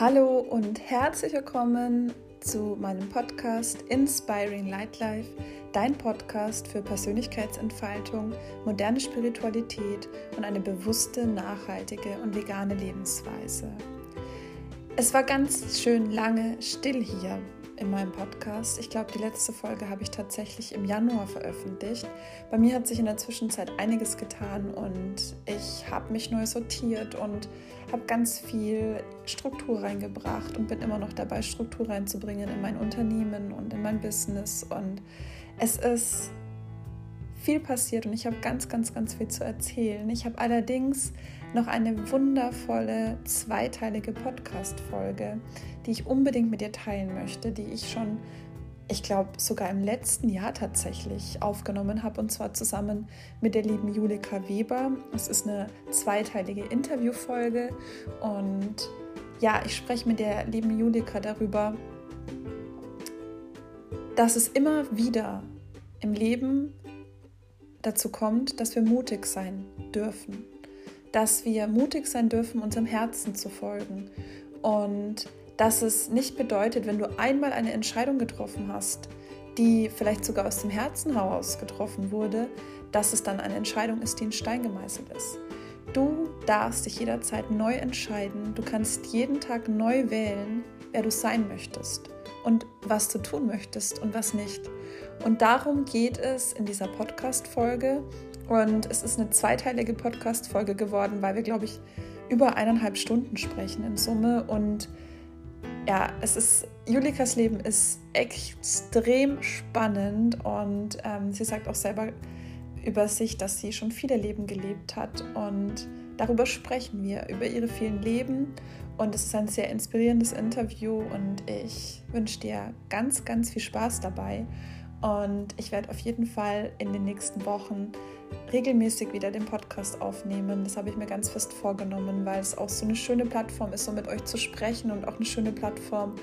Hallo und herzlich willkommen zu meinem Podcast Inspiring Light Life, dein Podcast für Persönlichkeitsentfaltung, moderne Spiritualität und eine bewusste, nachhaltige und vegane Lebensweise. Es war ganz schön lange still hier in meinem Podcast. Ich glaube, die letzte Folge habe ich tatsächlich im Januar veröffentlicht. Bei mir hat sich in der Zwischenzeit einiges getan und ich habe mich neu sortiert und habe ganz viel Struktur reingebracht und bin immer noch dabei, Struktur reinzubringen in mein Unternehmen und in mein Business. Und es ist viel passiert und ich habe ganz, ganz, ganz viel zu erzählen. Ich habe allerdings noch eine wundervolle zweiteilige Podcast-Folge, die ich unbedingt mit dir teilen möchte, die ich schon, ich glaube, sogar im letzten Jahr tatsächlich aufgenommen habe und zwar zusammen mit der lieben Julika Weber. Es ist eine zweiteilige Interviewfolge und ja, ich spreche mit der lieben Julika darüber, dass es immer wieder im Leben dazu kommt, dass wir mutig sein dürfen dass wir mutig sein dürfen, unserem Herzen zu folgen. Und dass es nicht bedeutet, wenn du einmal eine Entscheidung getroffen hast, die vielleicht sogar aus dem Herzen heraus getroffen wurde, dass es dann eine Entscheidung ist, die in Stein gemeißelt ist. Du darfst dich jederzeit neu entscheiden. Du kannst jeden Tag neu wählen, wer du sein möchtest und was du tun möchtest und was nicht. Und darum geht es in dieser Podcast-Folge. Und es ist eine zweiteilige Podcast-Folge geworden, weil wir, glaube ich, über eineinhalb Stunden sprechen in Summe. Und ja, es ist, Julikas Leben ist extrem spannend und ähm, sie sagt auch selber über sich, dass sie schon viele Leben gelebt hat. Und darüber sprechen wir, über ihre vielen Leben. Und es ist ein sehr inspirierendes Interview und ich wünsche dir ganz, ganz viel Spaß dabei. Und ich werde auf jeden Fall in den nächsten Wochen regelmäßig wieder den Podcast aufnehmen. Das habe ich mir ganz fest vorgenommen, weil es auch so eine schöne Plattform ist, um mit euch zu sprechen und auch eine schöne Plattform,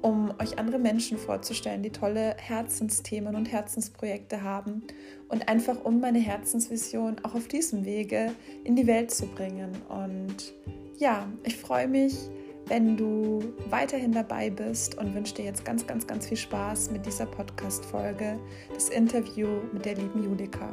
um euch andere Menschen vorzustellen, die tolle Herzensthemen und Herzensprojekte haben und einfach um meine Herzensvision auch auf diesem Wege in die Welt zu bringen. Und ja, ich freue mich wenn du weiterhin dabei bist und wünsche dir jetzt ganz, ganz, ganz viel Spaß mit dieser Podcast-Folge, das Interview mit der lieben Julika.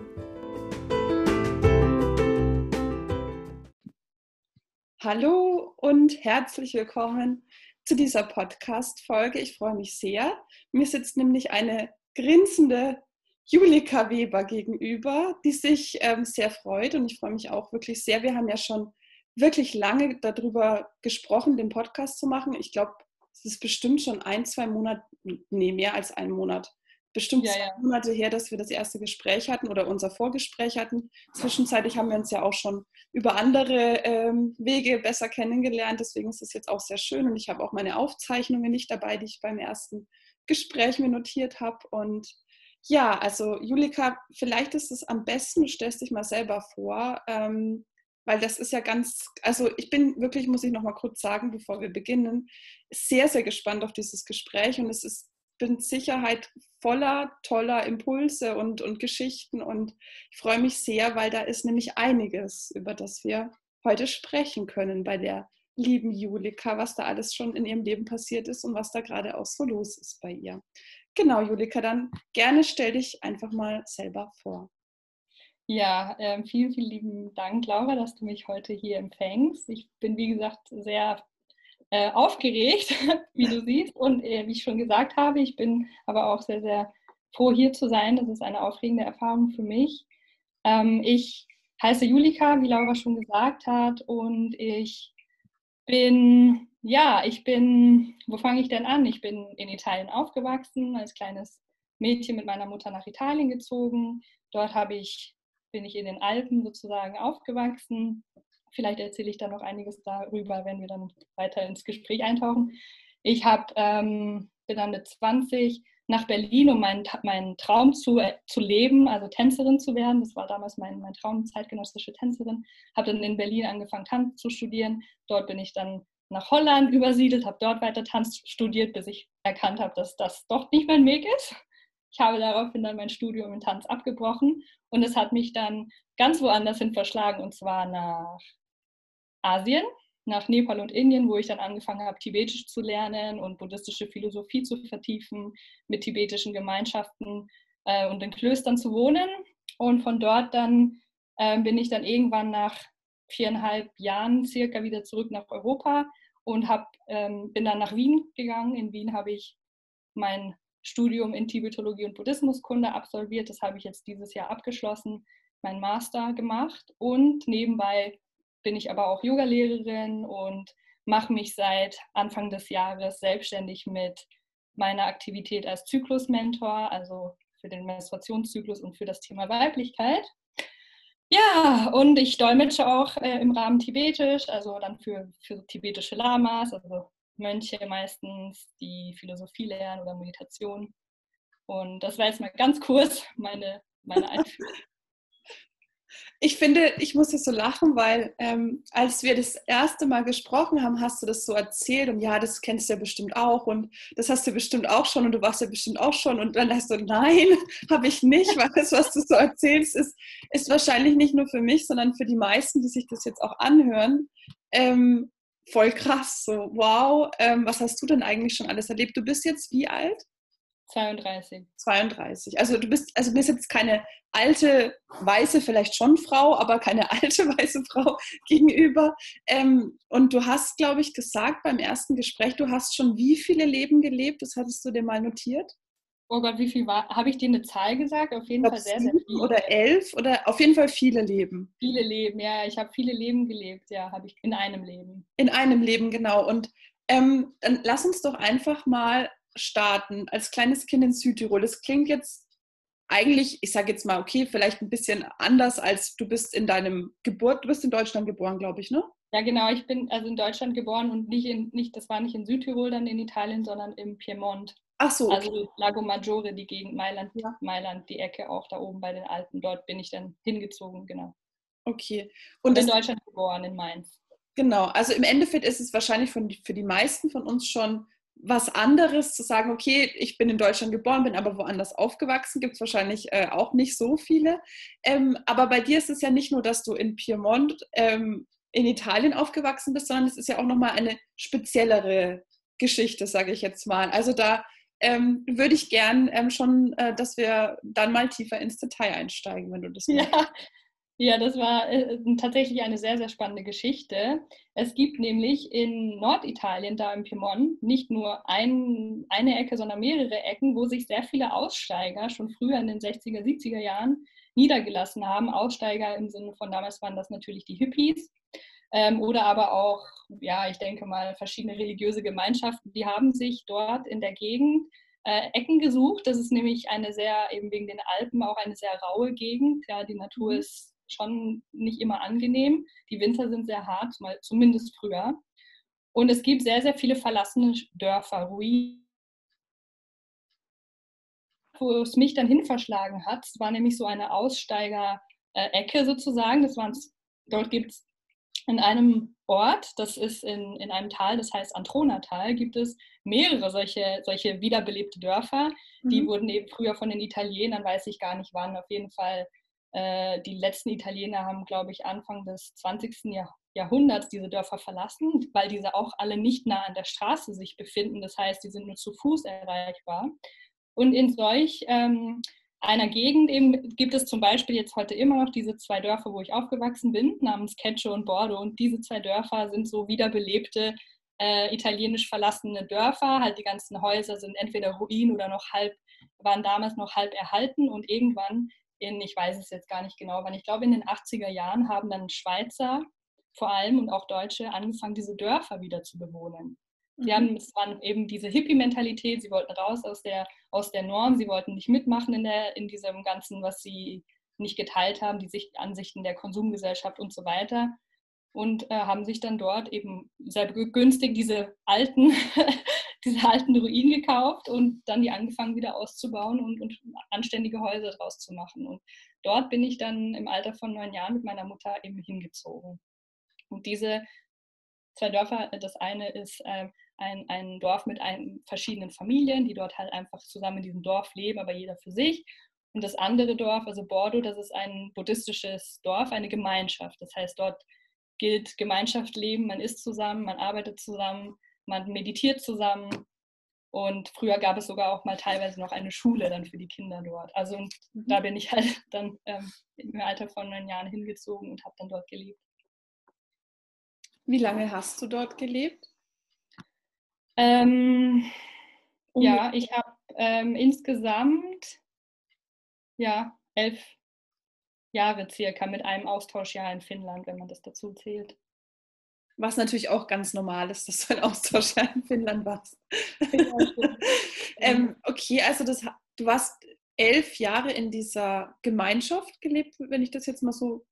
Hallo und herzlich willkommen zu dieser Podcast-Folge. Ich freue mich sehr. Mir sitzt nämlich eine grinsende Julika Weber gegenüber, die sich ähm, sehr freut und ich freue mich auch wirklich sehr. Wir haben ja schon wirklich lange darüber gesprochen, den Podcast zu machen. Ich glaube, es ist bestimmt schon ein, zwei Monate, nee, mehr als einen Monat, bestimmt ja, zwei ja. Monate her, dass wir das erste Gespräch hatten oder unser Vorgespräch hatten. Zwischenzeitlich haben wir uns ja auch schon über andere ähm, Wege besser kennengelernt. Deswegen ist es jetzt auch sehr schön und ich habe auch meine Aufzeichnungen nicht dabei, die ich beim ersten Gespräch mir notiert habe. Und ja, also Julika, vielleicht ist es am besten, du stellst dich mal selber vor. Ähm, weil das ist ja ganz, also ich bin wirklich, muss ich noch mal kurz sagen, bevor wir beginnen, sehr, sehr gespannt auf dieses Gespräch und es ist mit Sicherheit voller toller Impulse und, und Geschichten und ich freue mich sehr, weil da ist nämlich einiges, über das wir heute sprechen können bei der lieben Julika, was da alles schon in ihrem Leben passiert ist und was da gerade auch so los ist bei ihr. Genau, Julika, dann gerne stell dich einfach mal selber vor. Ja, äh, vielen, vielen lieben Dank, Laura, dass du mich heute hier empfängst. Ich bin, wie gesagt, sehr äh, aufgeregt, wie du siehst. Und äh, wie ich schon gesagt habe, ich bin aber auch sehr, sehr froh, hier zu sein. Das ist eine aufregende Erfahrung für mich. Ähm, ich heiße Julika, wie Laura schon gesagt hat, und ich bin, ja, ich bin, wo fange ich denn an? Ich bin in Italien aufgewachsen, als kleines Mädchen mit meiner Mutter nach Italien gezogen. Dort habe ich bin ich in den Alpen sozusagen aufgewachsen. Vielleicht erzähle ich da noch einiges darüber, wenn wir dann weiter ins Gespräch eintauchen. Ich hab, ähm, bin dann mit 20 nach Berlin, um meinen, meinen Traum zu, äh, zu leben, also Tänzerin zu werden. Das war damals mein, mein Traum, zeitgenössische Tänzerin. Habe dann in Berlin angefangen, Tanz zu studieren. Dort bin ich dann nach Holland übersiedelt, habe dort weiter Tanz studiert, bis ich erkannt habe, dass das doch nicht mein Weg ist. Ich habe daraufhin dann mein Studium in Tanz abgebrochen und es hat mich dann ganz woanders hin verschlagen und zwar nach Asien, nach Nepal und Indien, wo ich dann angefangen habe, Tibetisch zu lernen und buddhistische Philosophie zu vertiefen, mit tibetischen Gemeinschaften äh, und in Klöstern zu wohnen. Und von dort dann äh, bin ich dann irgendwann nach viereinhalb Jahren circa wieder zurück nach Europa und hab, ähm, bin dann nach Wien gegangen. In Wien habe ich mein Studium in Tibetologie und Buddhismuskunde absolviert. Das habe ich jetzt dieses Jahr abgeschlossen, mein Master gemacht und nebenbei bin ich aber auch Yogalehrerin und mache mich seit Anfang des Jahres selbstständig mit meiner Aktivität als Zyklusmentor, also für den Menstruationszyklus und für das Thema Weiblichkeit. Ja, und ich dolmetsche auch äh, im Rahmen Tibetisch, also dann für, für tibetische Lamas, also Mönche meistens, die Philosophie lernen oder Meditation. Und das war jetzt mal ganz kurz meine, meine Einführung. Ich finde, ich muss jetzt so lachen, weil ähm, als wir das erste Mal gesprochen haben, hast du das so erzählt und ja, das kennst du ja bestimmt auch und das hast du bestimmt auch schon und du warst ja bestimmt auch schon und dann hast du, nein, habe ich nicht, weil das, was du so erzählst, ist, ist wahrscheinlich nicht nur für mich, sondern für die meisten, die sich das jetzt auch anhören, ähm, voll krass. So, wow, ähm, was hast du denn eigentlich schon alles erlebt? Du bist jetzt wie alt? 32. 32. Also du bist, also bist jetzt keine alte, weiße, vielleicht schon Frau, aber keine alte, weiße Frau gegenüber. Ähm, und du hast, glaube ich, gesagt beim ersten Gespräch, du hast schon wie viele Leben gelebt? Das hattest du dir mal notiert? Oh Gott, wie viel war? Habe ich dir eine Zahl gesagt? Auf jeden Fall sehr, sehr viele. Oder elf oder auf jeden Fall viele Leben. Viele Leben, ja. Ich habe viele Leben gelebt, ja, habe ich in einem Leben. In einem Leben, genau. Und ähm, dann lass uns doch einfach mal starten als kleines Kind in Südtirol. Das klingt jetzt eigentlich, ich sage jetzt mal, okay, vielleicht ein bisschen anders als du bist in deinem Geburt, du bist in Deutschland geboren, glaube ich, ne? Ja, genau, ich bin also in Deutschland geboren und nicht in, nicht, das war nicht in Südtirol dann in Italien, sondern im Piemont. Ach so. Also okay. Also Lago Maggiore, die Gegend Mailand, ja. Mailand, die Ecke auch da oben bei den Alpen. Dort bin ich dann hingezogen, genau. Okay. Und, und in Deutschland geboren, in Mainz. Genau, also im Endeffekt ist es wahrscheinlich für die meisten von uns schon was anderes zu sagen, okay, ich bin in Deutschland geboren, bin aber woanders aufgewachsen, gibt es wahrscheinlich äh, auch nicht so viele. Ähm, aber bei dir ist es ja nicht nur, dass du in Piemont ähm, in Italien aufgewachsen bist, sondern es ist ja auch nochmal eine speziellere Geschichte, sage ich jetzt mal. Also da ähm, würde ich gern ähm, schon, äh, dass wir dann mal tiefer ins Detail einsteigen, wenn du das ja. Ja, das war äh, tatsächlich eine sehr, sehr spannende Geschichte. Es gibt nämlich in Norditalien, da im Piemont, nicht nur ein, eine Ecke, sondern mehrere Ecken, wo sich sehr viele Aussteiger schon früher in den 60er, 70er Jahren niedergelassen haben. Aussteiger im Sinne von damals waren das natürlich die Hippies. Ähm, oder aber auch, ja, ich denke mal, verschiedene religiöse Gemeinschaften, die haben sich dort in der Gegend äh, Ecken gesucht. Das ist nämlich eine sehr, eben wegen den Alpen, auch eine sehr raue Gegend. Ja, die Natur mhm. ist schon nicht immer angenehm. Die Winter sind sehr hart, mal zumindest früher. Und es gibt sehr, sehr viele verlassene Dörfer, Ruinen. Wo es mich dann hin verschlagen hat, es war nämlich so eine Aussteiger-Ecke sozusagen. Das waren, dort gibt es in einem Ort, das ist in, in einem Tal, das heißt Antronatal, gibt es mehrere solche, solche wiederbelebte Dörfer. Die mhm. wurden eben früher von den Italienern, weiß ich gar nicht wann, auf jeden Fall äh, die letzten Italiener haben, glaube ich, Anfang des 20. Jahr Jahrhunderts diese Dörfer verlassen, weil diese auch alle nicht nah an der Straße sich befinden. Das heißt, die sind nur zu Fuß erreichbar. Und in solch ähm, einer Gegend eben gibt es zum Beispiel jetzt heute immer noch diese zwei Dörfer, wo ich aufgewachsen bin, namens Kecce und Bordo. Und diese zwei Dörfer sind so wiederbelebte äh, italienisch verlassene Dörfer. Halt die ganzen Häuser sind entweder Ruinen oder noch halb, waren damals noch halb erhalten. Und irgendwann in, ich weiß es jetzt gar nicht genau, wann, ich glaube in den 80er Jahren haben dann Schweizer vor allem und auch Deutsche angefangen, diese Dörfer wieder zu bewohnen. Sie haben, mhm. es war eben diese Hippie-Mentalität, sie wollten raus aus der, aus der Norm, sie wollten nicht mitmachen in, der, in diesem Ganzen, was sie nicht geteilt haben, die Sicht, Ansichten der Konsumgesellschaft und so weiter. Und äh, haben sich dann dort eben sehr günstig diese alten diese alten Ruinen gekauft und dann die angefangen wieder auszubauen und, und anständige Häuser draus zu machen. Und dort bin ich dann im Alter von neun Jahren mit meiner Mutter eben hingezogen. Und diese zwei Dörfer, das eine ist äh, ein, ein Dorf mit ein, verschiedenen Familien, die dort halt einfach zusammen in diesem Dorf leben, aber jeder für sich. Und das andere Dorf, also Bordeaux, das ist ein buddhistisches Dorf, eine Gemeinschaft. Das heißt, dort gilt Gemeinschaft leben, man isst zusammen, man arbeitet zusammen, man meditiert zusammen. Und früher gab es sogar auch mal teilweise noch eine Schule dann für die Kinder dort. Also und mhm. da bin ich halt dann ähm, im Alter von neun Jahren hingezogen und habe dann dort gelebt. Wie lange hast du dort gelebt? Ähm, ja, ich habe ähm, insgesamt ja elf Jahre circa mit einem Austauschjahr in Finnland, wenn man das dazu zählt. Was natürlich auch ganz normal ist, dass du ein Austauschjahr in Finnland warst. ähm, okay, also das, du warst elf Jahre in dieser Gemeinschaft gelebt, wenn ich das jetzt mal so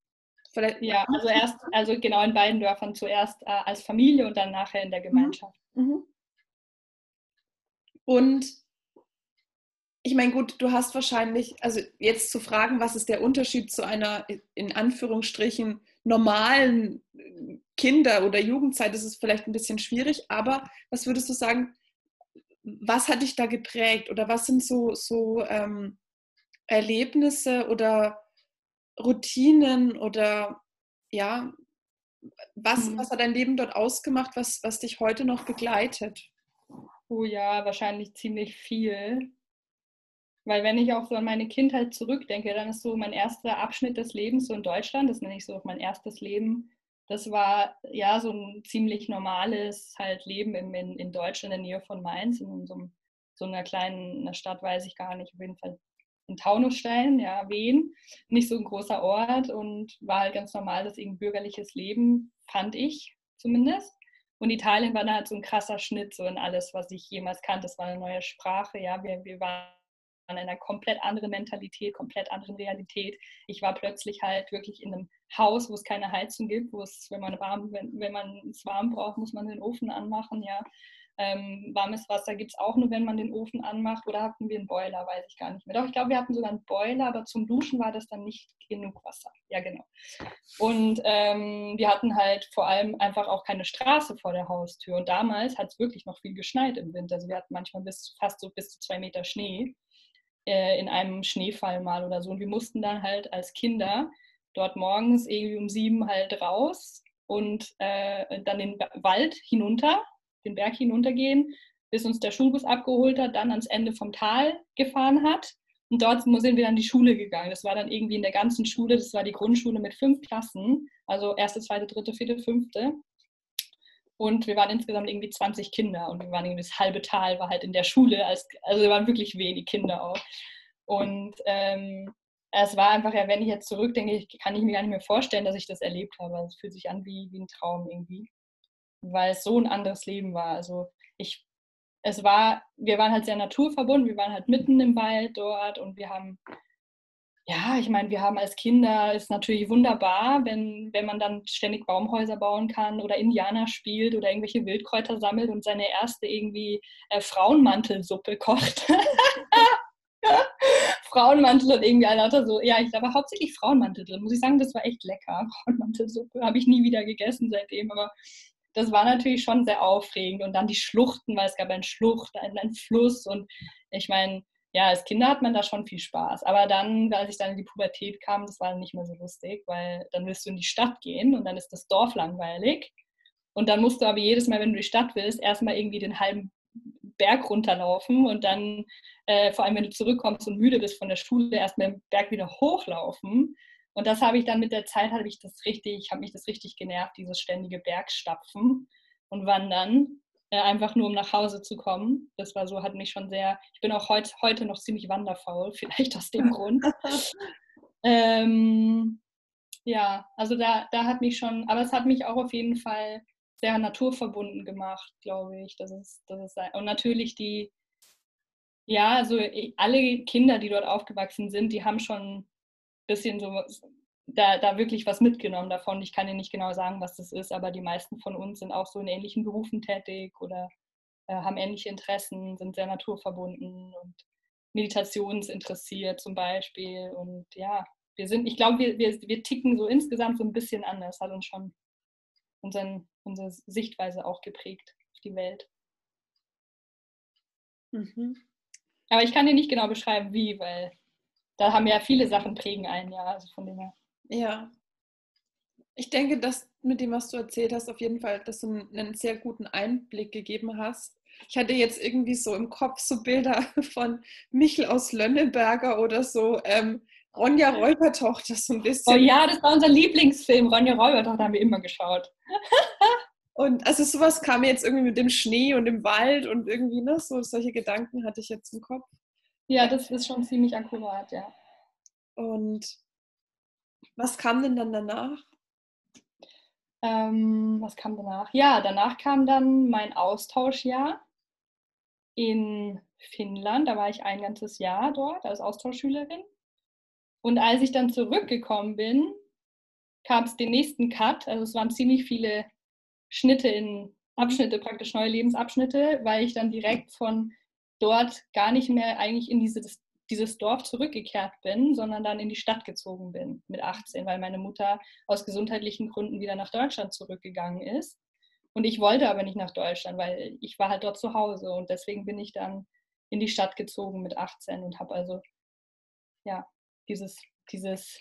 vielleicht. Ja, also erst, also genau in beiden Dörfern zuerst äh, als Familie und dann nachher in der mhm. Gemeinschaft. Mhm. Und ich meine, gut, du hast wahrscheinlich, also jetzt zu fragen, was ist der Unterschied zu einer in Anführungsstrichen normalen Kinder- oder Jugendzeit, das ist vielleicht ein bisschen schwierig, aber was würdest du sagen, was hat dich da geprägt oder was sind so, so ähm, Erlebnisse oder Routinen oder ja, was, mhm. was hat dein Leben dort ausgemacht, was, was dich heute noch begleitet? Oh ja, wahrscheinlich ziemlich viel. Weil wenn ich auch so an meine Kindheit zurückdenke, dann ist so mein erster Abschnitt des Lebens so in Deutschland, das nenne ich so mein erstes Leben. Das war ja so ein ziemlich normales halt Leben in, in, in Deutschland in der Nähe von Mainz, in so, so einer kleinen einer Stadt, weiß ich gar nicht, auf jeden Fall in Taunusstein, ja, Wien, nicht so ein großer Ort und war halt ganz normal das irgendwie bürgerliches Leben, fand ich zumindest. Und Italien war dann halt so ein krasser Schnitt so in alles, was ich jemals kannte. Es war eine neue Sprache, ja, wir, wir waren in einer komplett anderen Mentalität, komplett anderen Realität. Ich war plötzlich halt wirklich in einem Haus, wo es keine Heizung gibt, wo es, wenn man warm, wenn, wenn man es warm braucht, muss man den Ofen anmachen, ja. Ähm, warmes Wasser gibt es auch nur, wenn man den Ofen anmacht. Oder hatten wir einen Boiler, weiß ich gar nicht mehr. Doch, ich glaube, wir hatten sogar einen Boiler, aber zum Duschen war das dann nicht genug Wasser. Ja, genau. Und ähm, wir hatten halt vor allem einfach auch keine Straße vor der Haustür. Und damals hat es wirklich noch viel geschneit im Winter. Also wir hatten manchmal bis fast so bis zu zwei Meter Schnee äh, in einem Schneefall mal oder so. Und wir mussten dann halt als Kinder dort morgens irgendwie um sieben halt raus und äh, dann den Wald hinunter, den Berg hinuntergehen, bis uns der Schulbus abgeholt hat, dann ans Ende vom Tal gefahren hat. Und dort sind wir dann in die Schule gegangen. Das war dann irgendwie in der ganzen Schule, das war die Grundschule mit fünf Klassen, also erste, zweite, dritte, vierte, fünfte. Und wir waren insgesamt irgendwie 20 Kinder und wir waren irgendwie das halbe Tal war halt in der Schule. Als, also wir waren wirklich wenig Kinder auch. Und ähm, es war einfach, ja, wenn ich jetzt zurückdenke, kann ich mir gar nicht mehr vorstellen, dass ich das erlebt habe. Es fühlt sich an wie, wie ein Traum irgendwie. Weil es so ein anderes Leben war. Also ich, es war, wir waren halt sehr naturverbunden, wir waren halt mitten im Wald dort und wir haben ja, ich meine, wir haben als Kinder, ist natürlich wunderbar, wenn, wenn man dann ständig Baumhäuser bauen kann oder Indianer spielt oder irgendwelche Wildkräuter sammelt und seine erste irgendwie äh, Frauenmantelsuppe kocht. Frauenmantel und irgendwie ein lauter so, ja, ich glaube hauptsächlich Frauenmantel drin. Muss ich sagen, das war echt lecker. Frauenmantelsuppe habe ich nie wieder gegessen seitdem, aber das war natürlich schon sehr aufregend. Und dann die Schluchten, weil es gab eine Schlucht, einen Fluss und ich meine, ja, als Kinder hat man da schon viel Spaß. Aber dann, als ich dann in die Pubertät kam, das war nicht mehr so lustig, weil dann willst du in die Stadt gehen und dann ist das Dorf langweilig. Und dann musst du aber jedes Mal, wenn du in die Stadt willst, erstmal irgendwie den halben Berg runterlaufen und dann, äh, vor allem wenn du zurückkommst und müde bist von der Schule, erstmal den Berg wieder hochlaufen. Und das habe ich dann mit der Zeit, habe ich das richtig, habe mich das richtig genervt, dieses ständige Bergstapfen und Wandern äh, einfach nur um nach Hause zu kommen. Das war so, hat mich schon sehr, ich bin auch heut, heute noch ziemlich wanderfaul, vielleicht aus dem Grund. ähm, ja, also da, da hat mich schon, aber es hat mich auch auf jeden Fall sehr naturverbunden gemacht, glaube ich. Das ist, das ist, und natürlich die, ja, also alle Kinder, die dort aufgewachsen sind, die haben schon bisschen so da, da wirklich was mitgenommen davon. Ich kann dir nicht genau sagen, was das ist, aber die meisten von uns sind auch so in ähnlichen Berufen tätig oder äh, haben ähnliche Interessen, sind sehr naturverbunden und meditationsinteressiert zum Beispiel. Und ja, wir sind, ich glaube, wir, wir, wir ticken so insgesamt so ein bisschen anders, hat uns schon unseren, unsere Sichtweise auch geprägt auf die Welt. Mhm. Aber ich kann dir nicht genau beschreiben, wie, weil da haben ja viele Sachen prägen ein, ja, also von dem her. Ja. Ich denke, dass mit dem, was du erzählt hast, auf jeden Fall, dass du einen sehr guten Einblick gegeben hast. Ich hatte jetzt irgendwie so im Kopf so Bilder von Michel aus Lönneberger oder so, ähm, Ronja Räubertochter so ein bisschen. Oh ja, das war unser Lieblingsfilm. Ronja Räubertochter haben wir immer geschaut. und also sowas kam jetzt irgendwie mit dem Schnee und dem Wald und irgendwie, ne, so solche Gedanken hatte ich jetzt im Kopf. Ja, das ist schon ziemlich akkurat, ja. Und was kam denn dann danach? Ähm, was kam danach? Ja, danach kam dann mein Austauschjahr in Finnland. Da war ich ein ganzes Jahr dort als Austauschschülerin. Und als ich dann zurückgekommen bin, gab es den nächsten Cut. Also es waren ziemlich viele Schnitte in Abschnitte, praktisch neue Lebensabschnitte, weil ich dann direkt von dort gar nicht mehr eigentlich in dieses dieses Dorf zurückgekehrt bin, sondern dann in die Stadt gezogen bin mit 18, weil meine Mutter aus gesundheitlichen Gründen wieder nach Deutschland zurückgegangen ist. Und ich wollte aber nicht nach Deutschland, weil ich war halt dort zu Hause und deswegen bin ich dann in die Stadt gezogen mit 18 und habe also ja dieses, dieses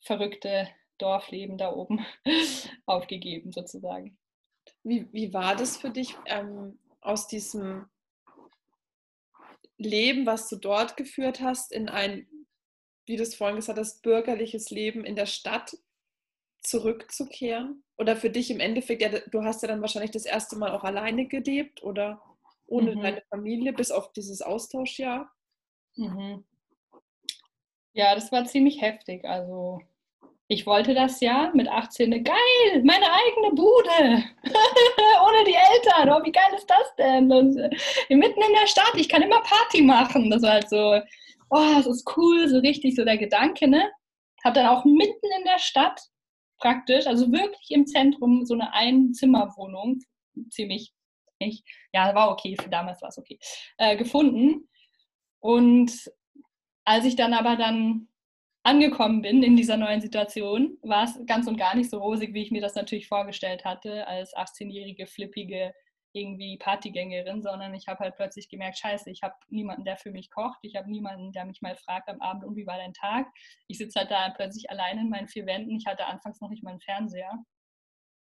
verrückte Dorfleben da oben aufgegeben sozusagen. Wie, wie war das für dich ähm, aus diesem Leben, was du dort geführt hast, in ein, wie du es vorhin gesagt hast, bürgerliches Leben in der Stadt zurückzukehren? Oder für dich im Endeffekt, ja, du hast ja dann wahrscheinlich das erste Mal auch alleine gelebt oder ohne mhm. deine Familie, bis auf dieses Austauschjahr? Mhm. Ja, das war ziemlich heftig. Also ich wollte das ja mit 18, geil, meine eigene Bude, ohne die Eltern, oh, wie geil ist das denn? Und äh, mitten in der Stadt, ich kann immer Party machen. Das war halt so, oh, das ist cool, so richtig so der Gedanke, ne? Hab dann auch mitten in der Stadt praktisch, also wirklich im Zentrum, so eine Einzimmerwohnung, ziemlich, ich, ja, war okay, für damals war es okay, äh, gefunden. Und als ich dann aber dann angekommen bin in dieser neuen Situation, war es ganz und gar nicht so rosig, wie ich mir das natürlich vorgestellt hatte, als 18-jährige, flippige irgendwie Partygängerin, sondern ich habe halt plötzlich gemerkt, scheiße, ich habe niemanden, der für mich kocht, ich habe niemanden, der mich mal fragt am Abend, und wie war dein Tag? Ich sitze halt da plötzlich allein in meinen vier Wänden, ich hatte anfangs noch nicht mal einen Fernseher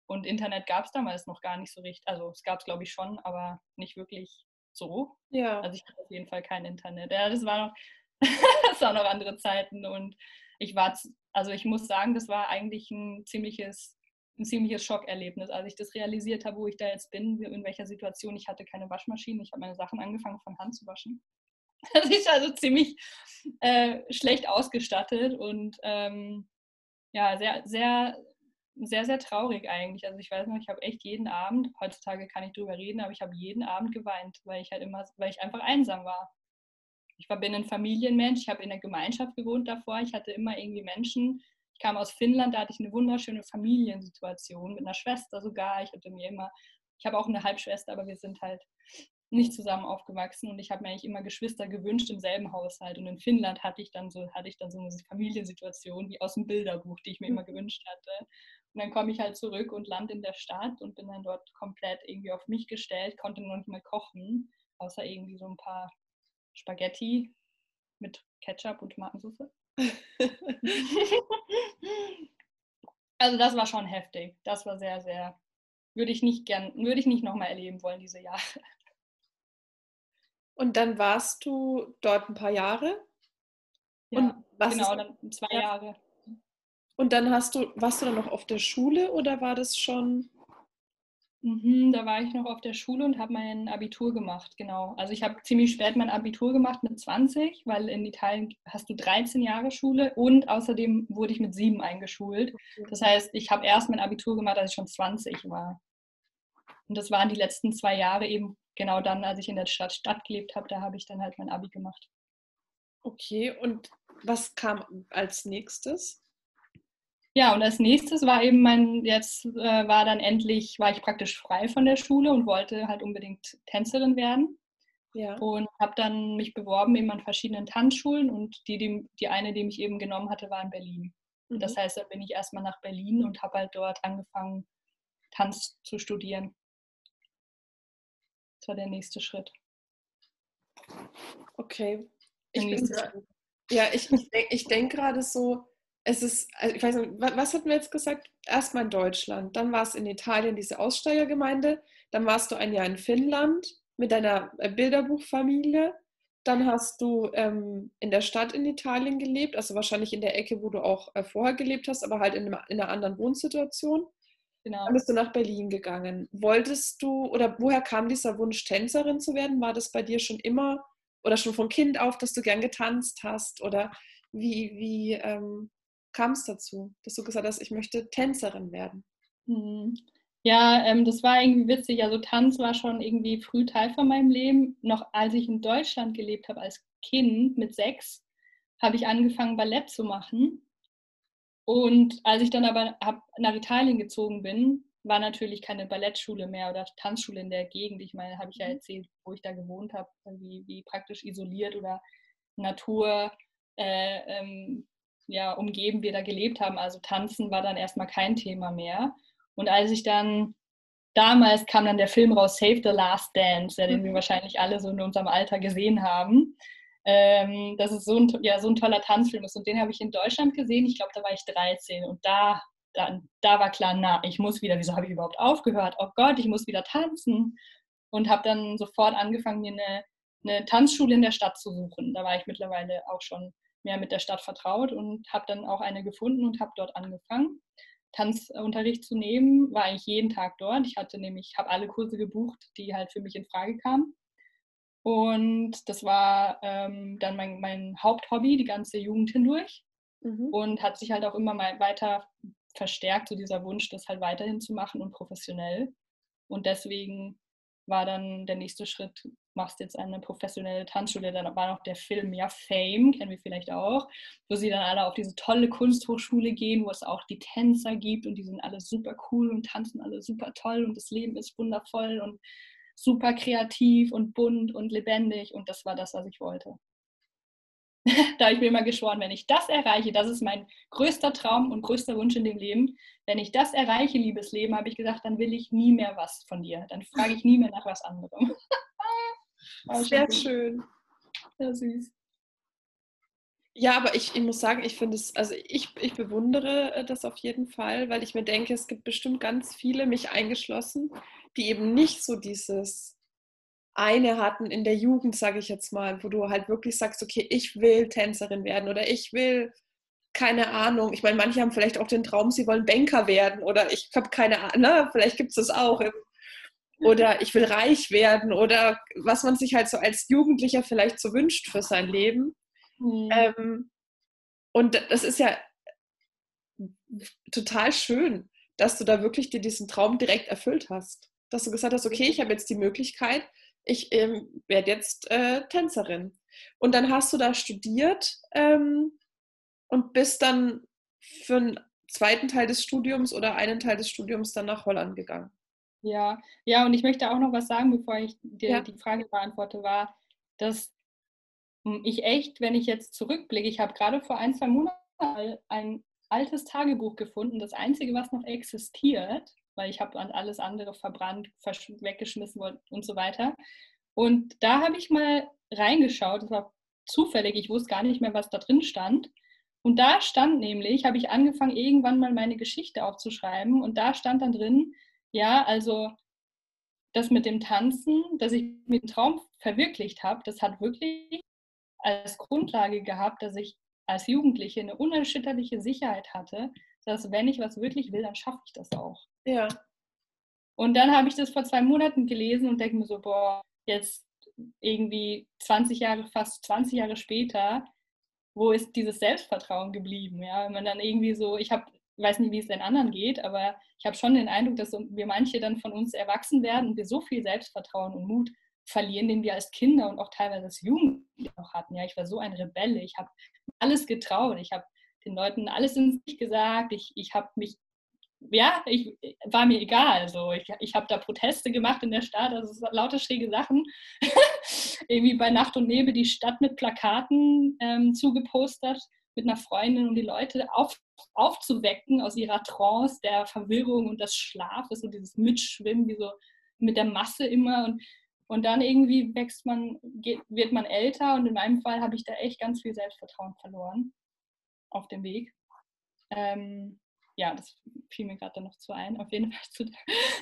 und Internet gab es damals noch gar nicht so richtig, also es gab es glaube ich schon, aber nicht wirklich so. Ja. Also ich hatte auf jeden Fall kein Internet. Ja, das war noch, das waren noch andere Zeiten und ich war, also ich muss sagen, das war eigentlich ein ziemliches, ein ziemliches Schockerlebnis, als ich das realisiert habe, wo ich da jetzt bin, in welcher Situation. Ich hatte keine Waschmaschine, ich habe meine Sachen angefangen von Hand zu waschen. Das ist also ziemlich äh, schlecht ausgestattet und ähm, ja, sehr, sehr, sehr, sehr traurig eigentlich. Also ich weiß noch, ich habe echt jeden Abend, heutzutage kann ich drüber reden, aber ich habe jeden Abend geweint, weil ich halt immer, weil ich einfach einsam war ich war, bin ein Familienmensch, ich habe in der Gemeinschaft gewohnt davor, ich hatte immer irgendwie Menschen. Ich kam aus Finnland, da hatte ich eine wunderschöne Familiensituation mit einer Schwester sogar. Ich hatte mir immer, ich habe auch eine Halbschwester, aber wir sind halt nicht zusammen aufgewachsen und ich habe mir eigentlich immer Geschwister gewünscht im selben Haushalt. Und in Finnland hatte ich dann so, hatte ich dann so eine Familiensituation wie aus dem Bilderbuch, die ich mir immer gewünscht hatte. Und dann komme ich halt zurück und lande in der Stadt und bin dann dort komplett irgendwie auf mich gestellt, konnte noch nicht mal kochen, außer irgendwie so ein paar Spaghetti mit Ketchup und Tomatensauce. also das war schon heftig. Das war sehr, sehr, würde ich nicht gern, würde ich nicht nochmal erleben wollen, diese Jahre. Und dann warst du dort ein paar Jahre? Ja, genau, dann zwei Jahre. Und dann hast du, warst du dann noch auf der Schule oder war das schon? Mhm, da war ich noch auf der Schule und habe mein Abitur gemacht, genau. Also ich habe ziemlich spät mein Abitur gemacht mit 20, weil in Italien hast du 13 Jahre Schule und außerdem wurde ich mit sieben eingeschult. Das heißt, ich habe erst mein Abitur gemacht, als ich schon 20 war. Und das waren die letzten zwei Jahre eben genau dann, als ich in der Stadt, Stadt gelebt habe, da habe ich dann halt mein Abi gemacht. Okay, und was kam als nächstes? Ja, und als nächstes war eben mein, jetzt äh, war dann endlich, war ich praktisch frei von der Schule und wollte halt unbedingt Tänzerin werden. Ja. Und habe dann mich beworben eben an verschiedenen Tanzschulen und die, die, die eine, die mich eben genommen hatte, war in Berlin. Mhm. Das heißt, da bin ich erstmal nach Berlin und habe halt dort angefangen, Tanz zu studieren. Das war der nächste Schritt. Okay. Ich bin, ja, ich, ich denke denk gerade so, es ist, also ich weiß nicht, was hatten wir jetzt gesagt? Erstmal in Deutschland, dann war es in Italien diese Aussteigergemeinde, dann warst du ein Jahr in Finnland mit deiner äh, Bilderbuchfamilie, dann hast du ähm, in der Stadt in Italien gelebt, also wahrscheinlich in der Ecke, wo du auch äh, vorher gelebt hast, aber halt in, in einer anderen Wohnsituation. Genau. Dann bist du nach Berlin gegangen. Wolltest du, oder woher kam dieser Wunsch, Tänzerin zu werden? War das bei dir schon immer oder schon von Kind auf, dass du gern getanzt hast? Oder wie, wie ähm, kam es dazu, dass du gesagt hast, ich möchte Tänzerin werden? Hm. Ja, ähm, das war irgendwie witzig. Also Tanz war schon irgendwie früh Teil von meinem Leben. Noch als ich in Deutschland gelebt habe als Kind mit sechs, habe ich angefangen, Ballett zu machen. Und als ich dann aber nach Italien gezogen bin, war natürlich keine Ballettschule mehr oder Tanzschule in der Gegend. Ich meine, habe ich ja mhm. erzählt, wo ich da gewohnt habe, wie, wie praktisch isoliert oder Natur äh, ähm, ja, umgeben wir da gelebt haben. Also Tanzen war dann erstmal kein Thema mehr. Und als ich dann, damals kam dann der Film raus, Save the Last Dance, ja, den wir mhm. wahrscheinlich alle so in unserem Alter gesehen haben ähm, dass es so ein, ja, so ein toller Tanzfilm ist. Und den habe ich in Deutschland gesehen. Ich glaube, da war ich 13. Und da, da, da war klar, na, ich muss wieder, wieso habe ich überhaupt aufgehört? Oh Gott, ich muss wieder tanzen. Und habe dann sofort angefangen, mir eine, eine Tanzschule in der Stadt zu suchen. Da war ich mittlerweile auch schon mehr mit der Stadt vertraut und habe dann auch eine gefunden und habe dort angefangen. Tanzunterricht zu nehmen, war eigentlich jeden Tag dort. Ich hatte nämlich, habe alle Kurse gebucht, die halt für mich in Frage kamen. Und das war ähm, dann mein, mein Haupthobby die ganze Jugend hindurch mhm. und hat sich halt auch immer mal weiter verstärkt, so dieser Wunsch, das halt weiterhin zu machen und professionell. Und deswegen war dann der nächste Schritt, machst jetzt eine professionelle Tanzschule. Dann war noch der Film ja Fame, kennen wir vielleicht auch, wo sie dann alle auf diese tolle Kunsthochschule gehen, wo es auch die Tänzer gibt und die sind alle super cool und tanzen alle super toll und das Leben ist wundervoll und super kreativ und bunt und lebendig und das war das, was ich wollte. da habe ich mir immer geschworen, wenn ich das erreiche, das ist mein größter Traum und größter Wunsch in dem Leben. Wenn ich das erreiche, liebes Leben, habe ich gesagt, dann will ich nie mehr was von dir. Dann frage ich nie mehr nach was anderem. Sehr schön. Ja, süß. Ja, aber ich, ich muss sagen, ich finde es, also ich, ich bewundere äh, das auf jeden Fall, weil ich mir denke, es gibt bestimmt ganz viele, mich eingeschlossen, die eben nicht so dieses eine hatten in der Jugend, sage ich jetzt mal, wo du halt wirklich sagst, okay, ich will Tänzerin werden oder ich will, keine Ahnung, ich meine, manche haben vielleicht auch den Traum, sie wollen Banker werden oder ich habe keine Ahnung, ne? vielleicht gibt es das auch. Oder ich will reich werden oder was man sich halt so als Jugendlicher vielleicht so wünscht für sein Leben. Mhm. Ähm, und das ist ja total schön, dass du da wirklich dir diesen Traum direkt erfüllt hast. Dass du gesagt hast, okay, ich habe jetzt die Möglichkeit, ich ähm, werde jetzt äh, Tänzerin. Und dann hast du da studiert ähm, und bist dann für einen zweiten Teil des Studiums oder einen Teil des Studiums dann nach Holland gegangen. Ja, ja, und ich möchte auch noch was sagen, bevor ich dir ja. die Frage beantworte, war, dass ich echt, wenn ich jetzt zurückblicke, ich habe gerade vor ein, zwei Monaten ein altes Tagebuch gefunden, das einzige, was noch existiert, weil ich habe alles andere verbrannt, weggeschmissen und so weiter. Und da habe ich mal reingeschaut, das war zufällig, ich wusste gar nicht mehr, was da drin stand. Und da stand nämlich, habe ich angefangen, irgendwann mal meine Geschichte aufzuschreiben. Und da stand dann drin, ja, also das mit dem Tanzen, dass ich mir den Traum verwirklicht habe, das hat wirklich als Grundlage gehabt, dass ich als Jugendliche eine unerschütterliche Sicherheit hatte, dass wenn ich was wirklich will, dann schaffe ich das auch. Ja. Und dann habe ich das vor zwei Monaten gelesen und denke mir so, boah, jetzt irgendwie 20 Jahre, fast 20 Jahre später, wo ist dieses Selbstvertrauen geblieben? Ja, wenn man dann irgendwie so, ich habe, weiß nicht, wie es den anderen geht, aber ich habe schon den Eindruck, dass wir manche dann von uns erwachsen werden und wir so viel Selbstvertrauen und Mut verlieren, den wir als Kinder und auch teilweise als Jugendliche noch hatten. Ja, ich war so ein Rebelle. Ich habe alles getraut. Ich habe den Leuten alles ins Gesicht gesagt. Ich, ich habe mich, ja, ich war mir egal. So. Ich, ich habe da Proteste gemacht in der Stadt, also lauter schräge Sachen. Irgendwie bei Nacht und Nebel die Stadt mit Plakaten ähm, zugepostert mit einer Freundin, um die Leute auf, aufzuwecken aus ihrer Trance der Verwirrung und des Schlafes und dieses Mitschwimmen, wie so mit der Masse immer. Und und dann irgendwie wächst man, geht, wird man älter und in meinem Fall habe ich da echt ganz viel Selbstvertrauen verloren auf dem Weg. ähm, ja, das fiel mir gerade noch zu ein. Auf jeden Fall zu,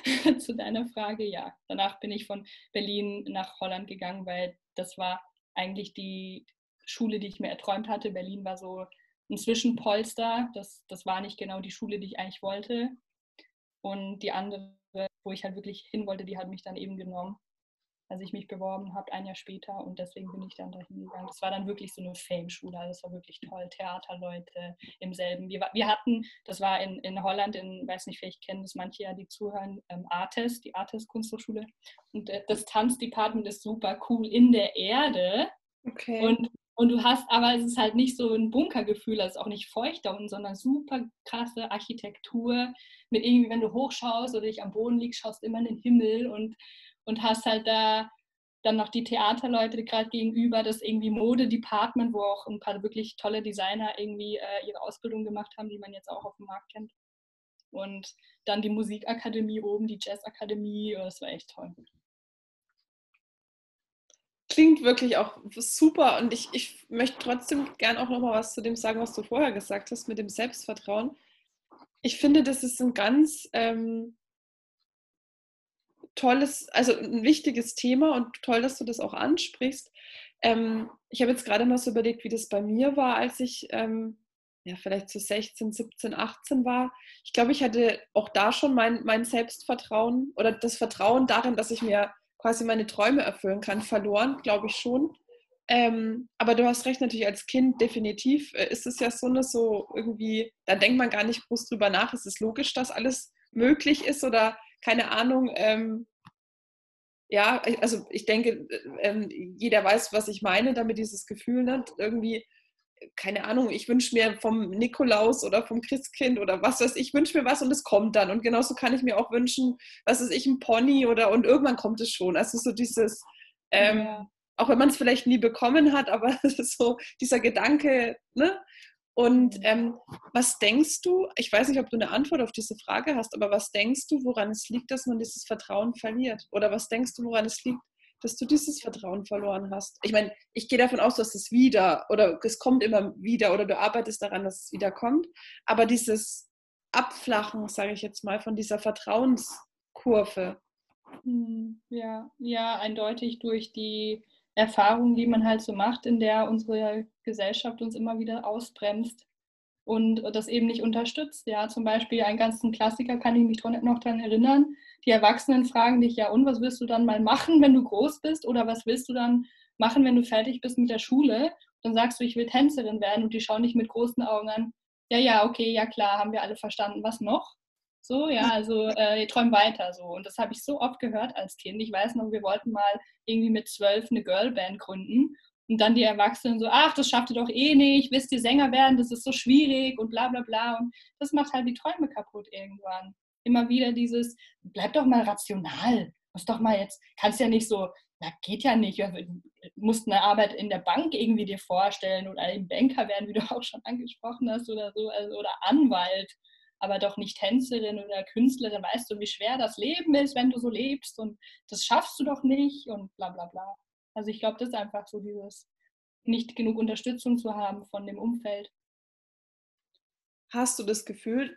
zu, deiner Frage, ja. Danach bin ich von Berlin nach Holland gegangen, weil das war eigentlich die Schule, die ich mir erträumt hatte. Berlin war so ein Zwischenpolster. Das, das war nicht genau die Schule, die ich eigentlich wollte. Und die andere, wo ich halt wirklich hin wollte, die hat mich dann eben genommen als ich mich beworben habe, ein Jahr später. Und deswegen bin ich dann dahin gegangen. Das war dann wirklich so eine Fame-Schule. Also das war wirklich toll. Theaterleute im selben. Wir, wir hatten, das war in, in Holland, in, weiß nicht, vielleicht kennen das manche ja, die zuhören, ähm, Artes, die Artes Kunsthochschule. Und äh, das Tanzdepartment ist super cool in der Erde. Okay. Und und du hast, aber es ist halt nicht so ein Bunkergefühl, es ist auch nicht feucht da unten, sondern super krasse Architektur. Mit irgendwie, wenn du hochschaust oder dich am Boden liegst, schaust immer in den Himmel und und hast halt da dann noch die Theaterleute gerade gegenüber, das irgendwie Modedepartment, wo auch ein paar wirklich tolle Designer irgendwie äh, ihre Ausbildung gemacht haben, die man jetzt auch auf dem Markt kennt. Und dann die Musikakademie oben, die Jazzakademie, das war echt toll. Klingt wirklich auch super und ich, ich möchte trotzdem gern auch nochmal was zu dem sagen, was du vorher gesagt hast mit dem Selbstvertrauen. Ich finde, das ist ein ganz ähm, tolles, also ein wichtiges Thema und toll, dass du das auch ansprichst. Ähm, ich habe jetzt gerade mal so überlegt, wie das bei mir war, als ich ähm, ja, vielleicht so 16, 17, 18 war. Ich glaube, ich hatte auch da schon mein, mein Selbstvertrauen oder das Vertrauen darin, dass ich mir quasi meine Träume erfüllen kann, verloren, glaube ich schon. Ähm, aber du hast recht, natürlich als Kind definitiv äh, ist es ja so eine so irgendwie, da denkt man gar nicht groß drüber nach. Es ist logisch, dass alles möglich ist oder keine Ahnung. Ähm, ja, also ich denke, ähm, jeder weiß, was ich meine, damit dieses Gefühl, ne? irgendwie, keine Ahnung, ich wünsche mir vom Nikolaus oder vom Christkind oder was weiß ich, wünsche mir was und es kommt dann. Und genauso kann ich mir auch wünschen, was weiß ich, ein Pony oder und irgendwann kommt es schon. Also so dieses, ähm, ja. auch wenn man es vielleicht nie bekommen hat, aber so dieser Gedanke, ne? Und ähm, was denkst du, ich weiß nicht, ob du eine Antwort auf diese Frage hast, aber was denkst du, woran es liegt, dass man dieses Vertrauen verliert? Oder was denkst du, woran es liegt, dass du dieses Vertrauen verloren hast? Ich meine, ich gehe davon aus, dass es wieder oder es kommt immer wieder oder du arbeitest daran, dass es wieder kommt. Aber dieses Abflachen, sage ich jetzt mal, von dieser Vertrauenskurve. Hm, ja, ja, eindeutig durch die Erfahrungen, die man halt so macht, in der unsere Gesellschaft uns immer wieder ausbremst und das eben nicht unterstützt. Ja, zum Beispiel einen ganzen Klassiker kann ich mich noch daran erinnern. Die Erwachsenen fragen dich ja, und was willst du dann mal machen, wenn du groß bist? Oder was willst du dann machen, wenn du fertig bist mit der Schule? Dann sagst du, ich will Tänzerin werden und die schauen dich mit großen Augen an. Ja, ja, okay, ja klar, haben wir alle verstanden. Was noch? So, ja, also äh, träum weiter so. Und das habe ich so oft gehört als Kind. Ich weiß noch, wir wollten mal irgendwie mit zwölf eine Girlband gründen. Und dann die Erwachsenen so, ach, das schafft ihr doch eh nicht, wisst ihr Sänger werden, das ist so schwierig und bla bla bla. Und das macht halt die Träume kaputt irgendwann. Immer wieder dieses, bleib doch mal rational. Muss doch mal jetzt, kannst ja nicht so, na, geht ja nicht. Du musst eine Arbeit in der Bank irgendwie dir vorstellen oder ein Banker werden, wie du auch schon angesprochen hast oder so, also, oder Anwalt aber doch nicht Tänzerin oder Künstlerin, weißt du, wie schwer das Leben ist, wenn du so lebst und das schaffst du doch nicht und bla bla bla. Also ich glaube, das ist einfach so dieses nicht genug Unterstützung zu haben von dem Umfeld. Hast du das Gefühl,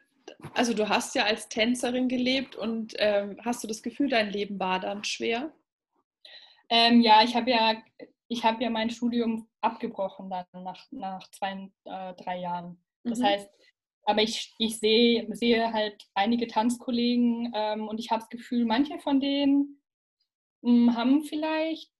also du hast ja als Tänzerin gelebt und ähm, hast du das Gefühl, dein Leben war dann schwer? Ähm, ja, ich habe ja, ich habe ja mein Studium abgebrochen dann nach, nach zwei, äh, drei Jahren. Das mhm. heißt, aber ich, ich sehe, sehe halt einige Tanzkollegen ähm, und ich habe das Gefühl, manche von denen mh, hm, haben vielleicht,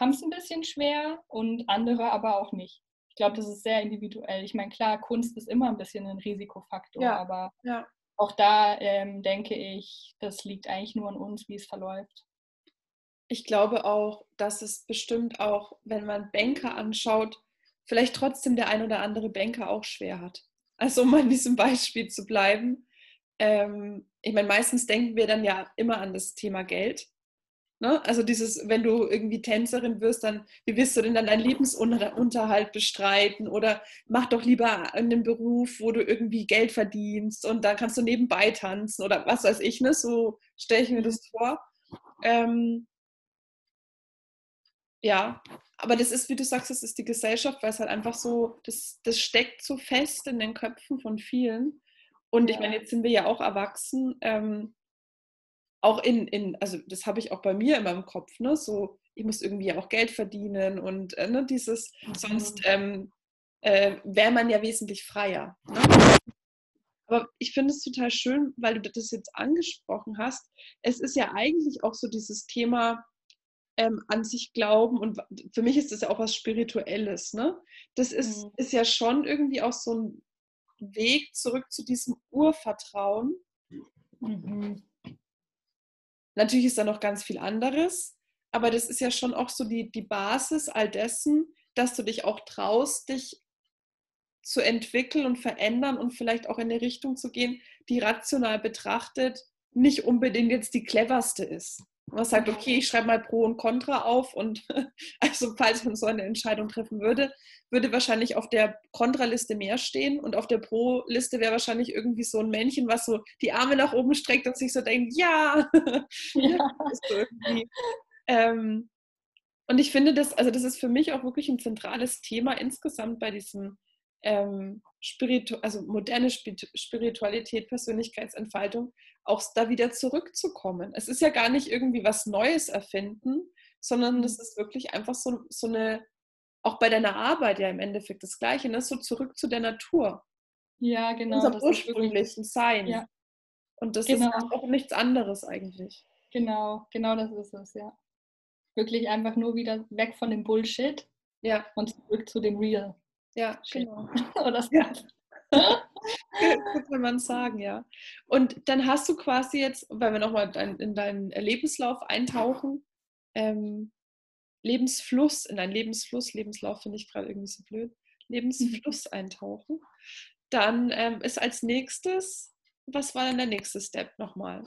haben es ein bisschen schwer und andere aber auch nicht. Ich glaube, das ist sehr individuell. Ich meine, klar, Kunst ist immer ein bisschen ein Risikofaktor, ja, aber ja. auch da ähm, denke ich, das liegt eigentlich nur an uns, wie es verläuft. Ich glaube auch, dass es bestimmt auch, wenn man Banker anschaut, vielleicht trotzdem der ein oder andere Banker auch schwer hat. Also um an diesem Beispiel zu bleiben. Ähm, ich meine, meistens denken wir dann ja immer an das Thema Geld. Ne? Also dieses, wenn du irgendwie Tänzerin wirst, dann, wie wirst du denn dann deinen Lebensunterhalt bestreiten? Oder mach doch lieber einen Beruf, wo du irgendwie Geld verdienst und dann kannst du nebenbei tanzen oder was weiß ich, ne? So stelle ich mir das vor. Ähm, ja, aber das ist, wie du sagst, das ist die Gesellschaft, weil es halt einfach so, das, das steckt so fest in den Köpfen von vielen. Und ja. ich meine, jetzt sind wir ja auch erwachsen, ähm, auch in, in, also das habe ich auch bei mir in meinem Kopf, ne? So, ich muss irgendwie auch Geld verdienen und äh, ne, dieses, sonst ähm, äh, wäre man ja wesentlich freier. Ne? Aber ich finde es total schön, weil du das jetzt angesprochen hast. Es ist ja eigentlich auch so dieses Thema ähm, an sich glauben und für mich ist das ja auch was Spirituelles. Ne? Das ist, mhm. ist ja schon irgendwie auch so ein Weg zurück zu diesem Urvertrauen. Mhm. Natürlich ist da noch ganz viel anderes, aber das ist ja schon auch so die, die Basis all dessen, dass du dich auch traust, dich zu entwickeln und verändern und vielleicht auch in eine Richtung zu gehen, die rational betrachtet nicht unbedingt jetzt die cleverste ist. Man sagt, okay, ich schreibe mal Pro und Contra auf und also falls man so eine Entscheidung treffen würde, würde wahrscheinlich auf der Kontraliste mehr stehen und auf der Pro-Liste wäre wahrscheinlich irgendwie so ein Männchen, was so die Arme nach oben streckt und sich so denkt, ja. ja. so ähm, und ich finde das, also das ist für mich auch wirklich ein zentrales Thema insgesamt bei diesem ähm, Spiritu also moderne Spiritualität, Persönlichkeitsentfaltung, auch da wieder zurückzukommen. Es ist ja gar nicht irgendwie was Neues erfinden, sondern es mhm. ist wirklich einfach so, so eine, auch bei deiner Arbeit ja im Endeffekt das Gleiche, ne? so zurück zu der Natur. Ja, genau. Unserem ursprünglichen Sein. Ja. Und das genau. ist auch nichts anderes eigentlich. Genau, genau das ist es, ja. Wirklich einfach nur wieder weg von dem Bullshit ja. und zurück zu dem Real. Ja, genau. Oder ja. Kann man sagen, ja. Und dann hast du quasi jetzt, weil wir nochmal in deinen Lebenslauf eintauchen, ähm, Lebensfluss, in deinen Lebensfluss, Lebenslauf finde ich gerade irgendwie so blöd, Lebensfluss eintauchen. Dann ähm, ist als nächstes, was war denn der nächste Step nochmal?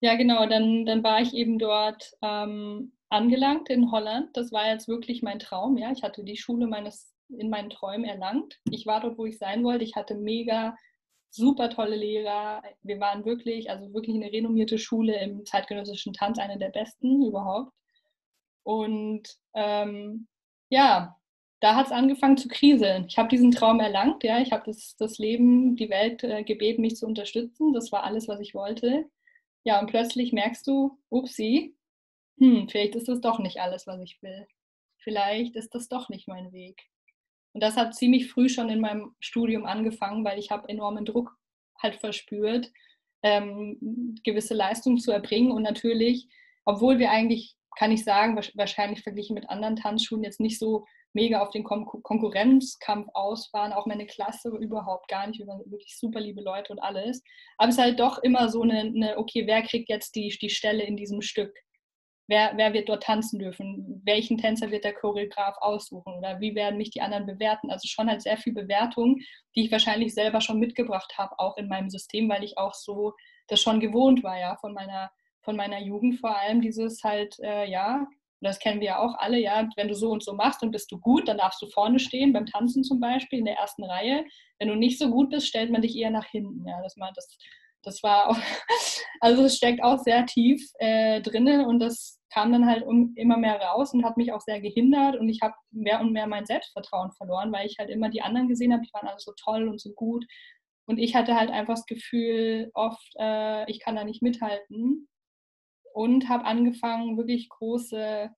Ja, genau, dann, dann war ich eben dort ähm, angelangt in Holland. Das war jetzt wirklich mein Traum. Ja, ich hatte die Schule meines in meinen Träumen erlangt. Ich war dort, wo ich sein wollte. Ich hatte mega super tolle Lehrer. Wir waren wirklich, also wirklich eine renommierte Schule im zeitgenössischen Tanz, eine der besten überhaupt. Und ähm, ja, da hat es angefangen zu kriseln. Ich habe diesen Traum erlangt, ja, ich habe das, das Leben, die Welt äh, gebeten, mich zu unterstützen. Das war alles, was ich wollte. Ja, und plötzlich merkst du, upsi, hm, vielleicht ist das doch nicht alles, was ich will. Vielleicht ist das doch nicht mein Weg. Und das hat ziemlich früh schon in meinem Studium angefangen, weil ich habe enormen Druck halt verspürt, ähm, gewisse Leistungen zu erbringen. Und natürlich, obwohl wir eigentlich, kann ich sagen, wahrscheinlich verglichen mit anderen Tanzschulen jetzt nicht so mega auf den Kon Konkurrenzkampf aus waren, auch meine Klasse überhaupt gar nicht, wir waren wirklich super liebe Leute und alles. Aber es ist halt doch immer so eine, eine okay, wer kriegt jetzt die, die Stelle in diesem Stück? Wer, wer wird dort tanzen dürfen, welchen Tänzer wird der Choreograf aussuchen oder wie werden mich die anderen bewerten. Also schon halt sehr viel Bewertung, die ich wahrscheinlich selber schon mitgebracht habe, auch in meinem System, weil ich auch so das schon gewohnt war, ja, von meiner, von meiner Jugend vor allem, dieses halt, äh, ja, das kennen wir ja auch alle, ja, wenn du so und so machst, dann bist du gut, dann darfst du vorne stehen, beim Tanzen zum Beispiel, in der ersten Reihe. Wenn du nicht so gut bist, stellt man dich eher nach hinten, ja, das, das, das war auch, also es steckt auch sehr tief äh, drinne und das kam dann halt um, immer mehr raus und hat mich auch sehr gehindert und ich habe mehr und mehr mein Selbstvertrauen verloren, weil ich halt immer die anderen gesehen habe, die waren alle so toll und so gut und ich hatte halt einfach das Gefühl oft, äh, ich kann da nicht mithalten und habe angefangen, wirklich große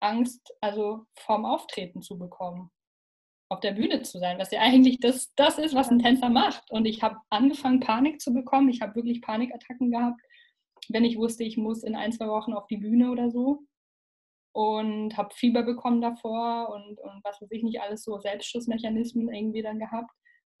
Angst, also vorm Auftreten zu bekommen, auf der Bühne zu sein, was ja eigentlich das, das ist, was ein Tänzer macht. Und ich habe angefangen, Panik zu bekommen. Ich habe wirklich Panikattacken gehabt wenn ich wusste, ich muss in ein, zwei Wochen auf die Bühne oder so. Und habe Fieber bekommen davor und, und was weiß ich nicht, alles so Selbstschutzmechanismen irgendwie dann gehabt.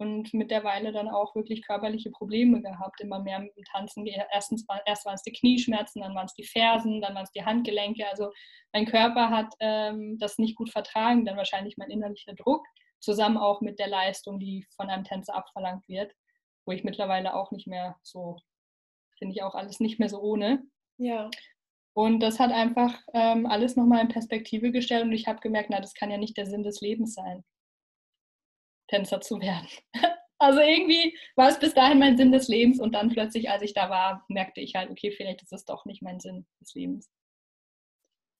Und mit der Weile dann auch wirklich körperliche Probleme gehabt, immer mehr mit dem Tanzen. Erstens erst waren es die Knieschmerzen, dann waren es die Fersen, dann waren es die Handgelenke. Also mein Körper hat ähm, das nicht gut vertragen, dann wahrscheinlich mein innerlicher Druck, zusammen auch mit der Leistung, die von einem Tänzer abverlangt wird, wo ich mittlerweile auch nicht mehr so finde ich auch alles nicht mehr so ohne. Ja. Und das hat einfach ähm, alles nochmal in Perspektive gestellt und ich habe gemerkt, na, das kann ja nicht der Sinn des Lebens sein, Tänzer zu werden. also irgendwie war es bis dahin mein Sinn des Lebens und dann plötzlich, als ich da war, merkte ich halt, okay, vielleicht ist es doch nicht mein Sinn des Lebens.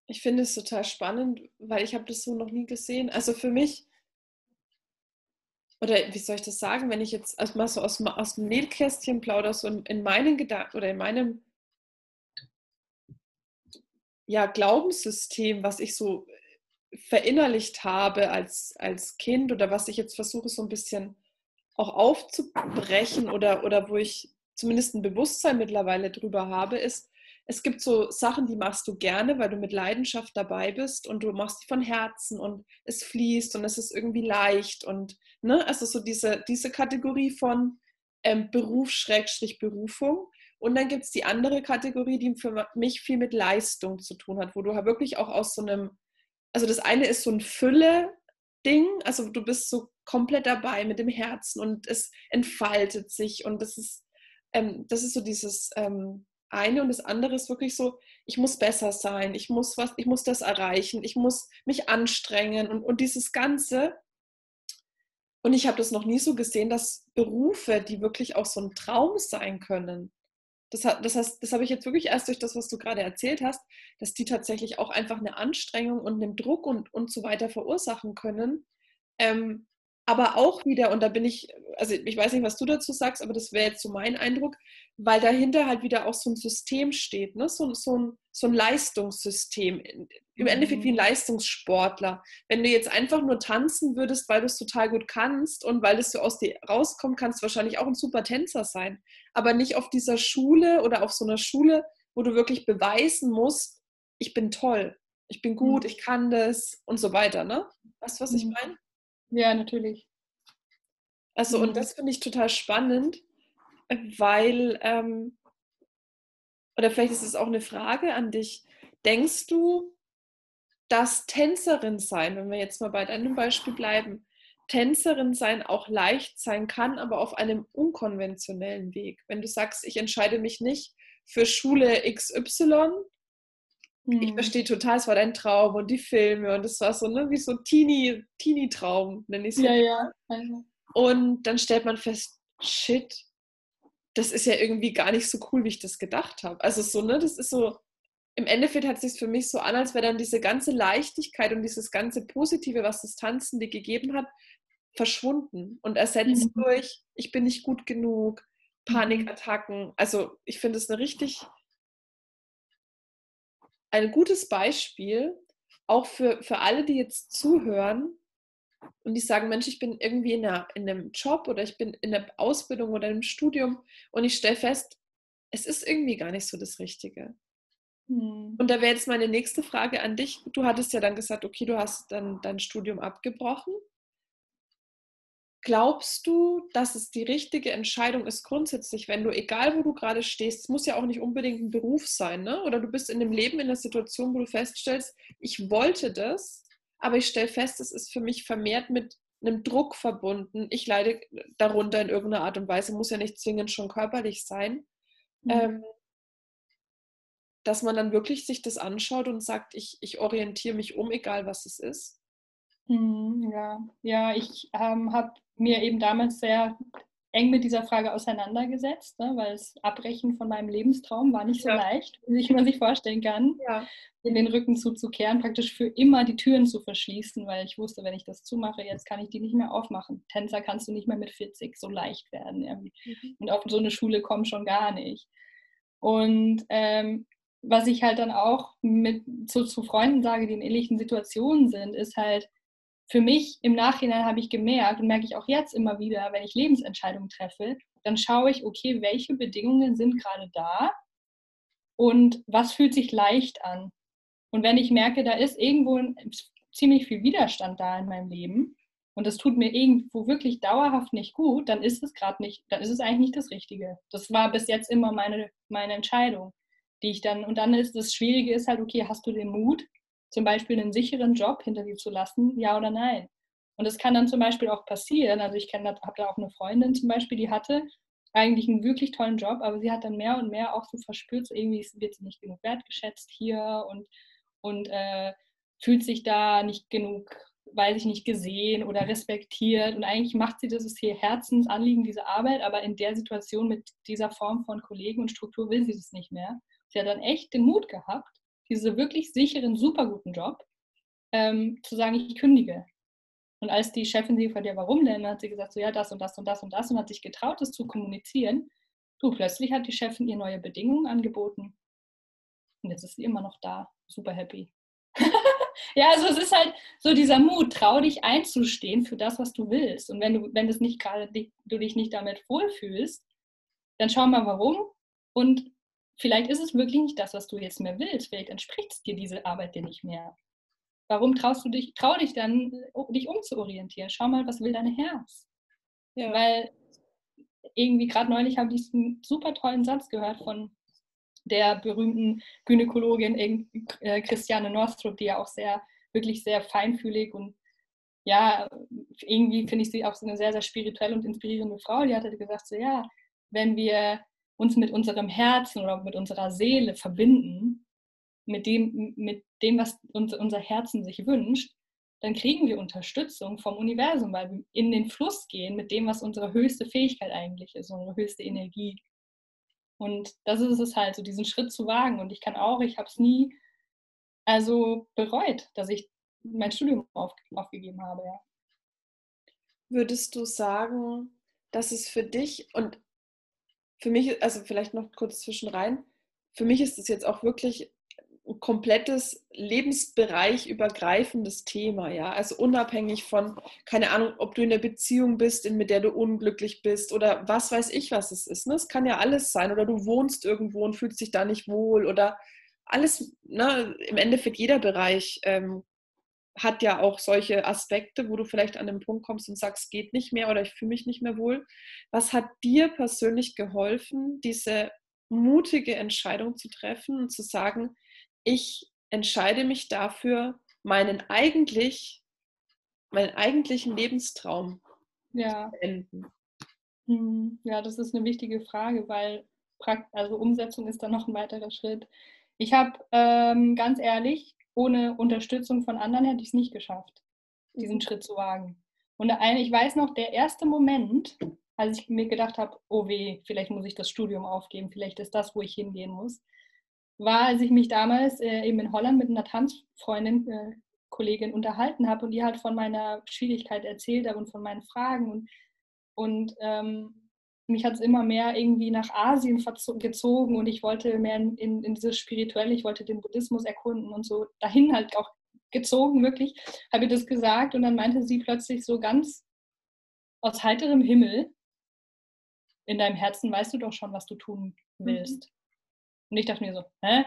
Ich finde es total spannend, weil ich habe das so noch nie gesehen. Also für mich, oder wie soll ich das sagen, wenn ich jetzt mal so aus, aus dem Nähkästchen plaudere, so in, in meinen Gedanken oder in meinem ja, Glaubenssystem, was ich so verinnerlicht habe als, als Kind oder was ich jetzt versuche so ein bisschen auch aufzubrechen oder, oder wo ich zumindest ein Bewusstsein mittlerweile drüber habe, ist, es gibt so Sachen, die machst du gerne, weil du mit Leidenschaft dabei bist und du machst die von Herzen und es fließt und es ist irgendwie leicht und ne, also so diese, diese Kategorie von ähm, Beruf Schrägstrich Berufung. Und dann gibt es die andere Kategorie, die für mich viel mit Leistung zu tun hat, wo du wirklich auch aus so einem, also das eine ist so ein Fülle-Ding, also du bist so komplett dabei mit dem Herzen und es entfaltet sich und das ist, ähm, das ist so dieses, ähm, eine und das andere ist wirklich so, ich muss besser sein, ich muss was, ich muss das erreichen, ich muss mich anstrengen und, und dieses Ganze. Und ich habe das noch nie so gesehen, dass Berufe, die wirklich auch so ein Traum sein können, das, das, heißt, das habe ich jetzt wirklich erst durch das, was du gerade erzählt hast, dass die tatsächlich auch einfach eine Anstrengung und einen Druck und, und so weiter verursachen können. Ähm, aber auch wieder, und da bin ich, also ich weiß nicht, was du dazu sagst, aber das wäre jetzt so mein Eindruck, weil dahinter halt wieder auch so ein System steht, ne? so, so, ein, so ein Leistungssystem, im Endeffekt wie ein mhm. Leistungssportler. Wenn du jetzt einfach nur tanzen würdest, weil du es total gut kannst und weil es so aus dir rauskommt, kannst du wahrscheinlich auch ein super Tänzer sein, aber nicht auf dieser Schule oder auf so einer Schule, wo du wirklich beweisen musst, ich bin toll, ich bin gut, mhm. ich kann das und so weiter. Ne? Weißt du, was ich mhm. meine? Ja, natürlich. Also, mhm. und das finde ich total spannend, weil, ähm, oder vielleicht ist es auch eine Frage an dich. Denkst du, dass Tänzerin sein, wenn wir jetzt mal bei deinem Beispiel bleiben, Tänzerin sein auch leicht sein kann, aber auf einem unkonventionellen Weg? Wenn du sagst, ich entscheide mich nicht für Schule XY, hm. Ich verstehe total, es war dein Traum und die Filme und es war so, ne, wie so Teenie, Teenie-Traum, nenne ich es. Ja, ja. Also. Und dann stellt man fest, shit, das ist ja irgendwie gar nicht so cool, wie ich das gedacht habe. Also so, ne, das ist so, im Endeffekt hat es sich für mich so an, als wäre dann diese ganze Leichtigkeit und dieses ganze Positive, was das Tanzen dir gegeben hat, verschwunden und ersetzt mhm. durch, ich bin nicht gut genug, mhm. Panikattacken. Also ich finde es eine richtig ein gutes Beispiel, auch für, für alle, die jetzt zuhören und die sagen, Mensch, ich bin irgendwie in, einer, in einem Job oder ich bin in der Ausbildung oder im Studium und ich stelle fest, es ist irgendwie gar nicht so das Richtige. Hm. Und da wäre jetzt meine nächste Frage an dich. Du hattest ja dann gesagt, okay, du hast dann dein Studium abgebrochen. Glaubst du, dass es die richtige Entscheidung ist grundsätzlich, wenn du, egal wo du gerade stehst, es muss ja auch nicht unbedingt ein Beruf sein, ne? oder du bist in dem Leben in der Situation, wo du feststellst, ich wollte das, aber ich stelle fest, es ist für mich vermehrt mit einem Druck verbunden. Ich leide darunter in irgendeiner Art und Weise, muss ja nicht zwingend schon körperlich sein. Mhm. Ähm, dass man dann wirklich sich das anschaut und sagt, ich, ich orientiere mich um, egal was es ist. Mhm, ja, ja, ich ähm, habe mir eben damals sehr eng mit dieser Frage auseinandergesetzt, ne, weil das Abbrechen von meinem Lebenstraum war nicht so ja. leicht, wie man sich vorstellen kann, ja. in den Rücken zuzukehren, praktisch für immer die Türen zu verschließen, weil ich wusste, wenn ich das zumache, jetzt kann ich die nicht mehr aufmachen. Tänzer kannst du nicht mehr mit 40 so leicht werden. Mhm. Und auf so eine Schule kommen schon gar nicht. Und ähm, was ich halt dann auch mit zu, zu Freunden sage, die in ähnlichen Situationen sind, ist halt, für mich im Nachhinein habe ich gemerkt und merke ich auch jetzt immer wieder, wenn ich Lebensentscheidungen treffe, dann schaue ich, okay, welche Bedingungen sind gerade da und was fühlt sich leicht an. Und wenn ich merke, da ist irgendwo ziemlich viel Widerstand da in meinem Leben und das tut mir irgendwo wirklich dauerhaft nicht gut, dann ist es gerade nicht, dann ist es eigentlich nicht das Richtige. Das war bis jetzt immer meine, meine Entscheidung, die ich dann, und dann ist das Schwierige ist halt, okay, hast du den Mut, zum Beispiel einen sicheren Job hinter dir zu lassen, ja oder nein? Und das kann dann zum Beispiel auch passieren. Also ich kenne, habe da auch eine Freundin zum Beispiel, die hatte eigentlich einen wirklich tollen Job, aber sie hat dann mehr und mehr auch so verspürt, so irgendwie wird sie nicht genug wertgeschätzt hier und, und äh, fühlt sich da nicht genug, weiß ich nicht, gesehen oder respektiert. Und eigentlich macht sie das ihr Herzensanliegen, diese Arbeit, aber in der Situation mit dieser Form von Kollegen und Struktur will sie das nicht mehr. Sie hat dann echt den Mut gehabt, diesen wirklich sicheren, super guten Job, ähm, zu sagen, ich kündige. Und als die Chefin sie fragte, ja, warum denn, hat sie gesagt, so ja, das und das und das und das und hat sich getraut, das zu kommunizieren. Du, plötzlich hat die Chefin ihr neue Bedingungen angeboten. Und jetzt ist sie immer noch da, super happy. ja, also es ist halt so dieser Mut, trau dich einzustehen für das, was du willst. Und wenn du, wenn das nicht gerade du dich nicht damit wohlfühlst, dann schau mal warum. Und vielleicht ist es wirklich nicht das, was du jetzt mehr willst. Vielleicht entspricht es dir diese Arbeit dir nicht mehr. Warum traust du dich, trau dich dann, dich umzuorientieren? Schau mal, was will dein Herz? Ja. Weil irgendwie gerade neulich habe ich einen super tollen Satz gehört von der berühmten Gynäkologin äh, Christiane Norstrup, die ja auch sehr, wirklich sehr feinfühlig und ja, irgendwie finde ich sie auch so eine sehr, sehr spirituelle und inspirierende Frau. Die hatte gesagt, so ja, wenn wir uns mit unserem Herzen oder mit unserer Seele verbinden, mit dem, mit dem, was uns, unser Herzen sich wünscht, dann kriegen wir Unterstützung vom Universum, weil wir in den Fluss gehen mit dem, was unsere höchste Fähigkeit eigentlich ist, unsere höchste Energie. Und das ist es halt, so diesen Schritt zu wagen. Und ich kann auch, ich habe es nie also bereut, dass ich mein Studium auf, aufgegeben habe. Ja. Würdest du sagen, dass es für dich und für mich, also vielleicht noch kurz zwischen rein, für mich ist es jetzt auch wirklich komplettes Lebensbereich übergreifendes Thema, ja. Also unabhängig von, keine Ahnung, ob du in der Beziehung bist, in, mit der du unglücklich bist oder was weiß ich, was es ist. Ne? Es kann ja alles sein. Oder du wohnst irgendwo und fühlst dich da nicht wohl oder alles, ne? im Endeffekt jeder Bereich ähm, hat ja auch solche Aspekte, wo du vielleicht an den Punkt kommst und sagst, geht nicht mehr oder ich fühle mich nicht mehr wohl. Was hat dir persönlich geholfen, diese mutige Entscheidung zu treffen und zu sagen, ich entscheide mich dafür, meinen eigentlich, meinen eigentlichen Lebenstraum ja. zu beenden? Hm, ja, das ist eine wichtige Frage, weil also Umsetzung ist dann noch ein weiterer Schritt. Ich habe ähm, ganz ehrlich, ohne Unterstützung von anderen hätte ich es nicht geschafft, diesen mhm. Schritt zu wagen. Und eine, ich weiß noch, der erste Moment, als ich mir gedacht habe, oh weh, vielleicht muss ich das Studium aufgeben, vielleicht ist das, wo ich hingehen muss, war, als ich mich damals äh, eben in Holland mit einer Tanzfreundin, äh, Kollegin unterhalten habe und die hat von meiner Schwierigkeit erzählt und von meinen Fragen und, und ähm, mich hat es immer mehr irgendwie nach Asien gezogen und ich wollte mehr in, in, in dieses Spirituelle, ich wollte den Buddhismus erkunden und so dahin halt auch gezogen, wirklich, habe ich das gesagt und dann meinte sie plötzlich so ganz aus heiterem Himmel, in deinem Herzen weißt du doch schon, was du tun mhm. willst. Mhm. Und ich dachte mir so, hä?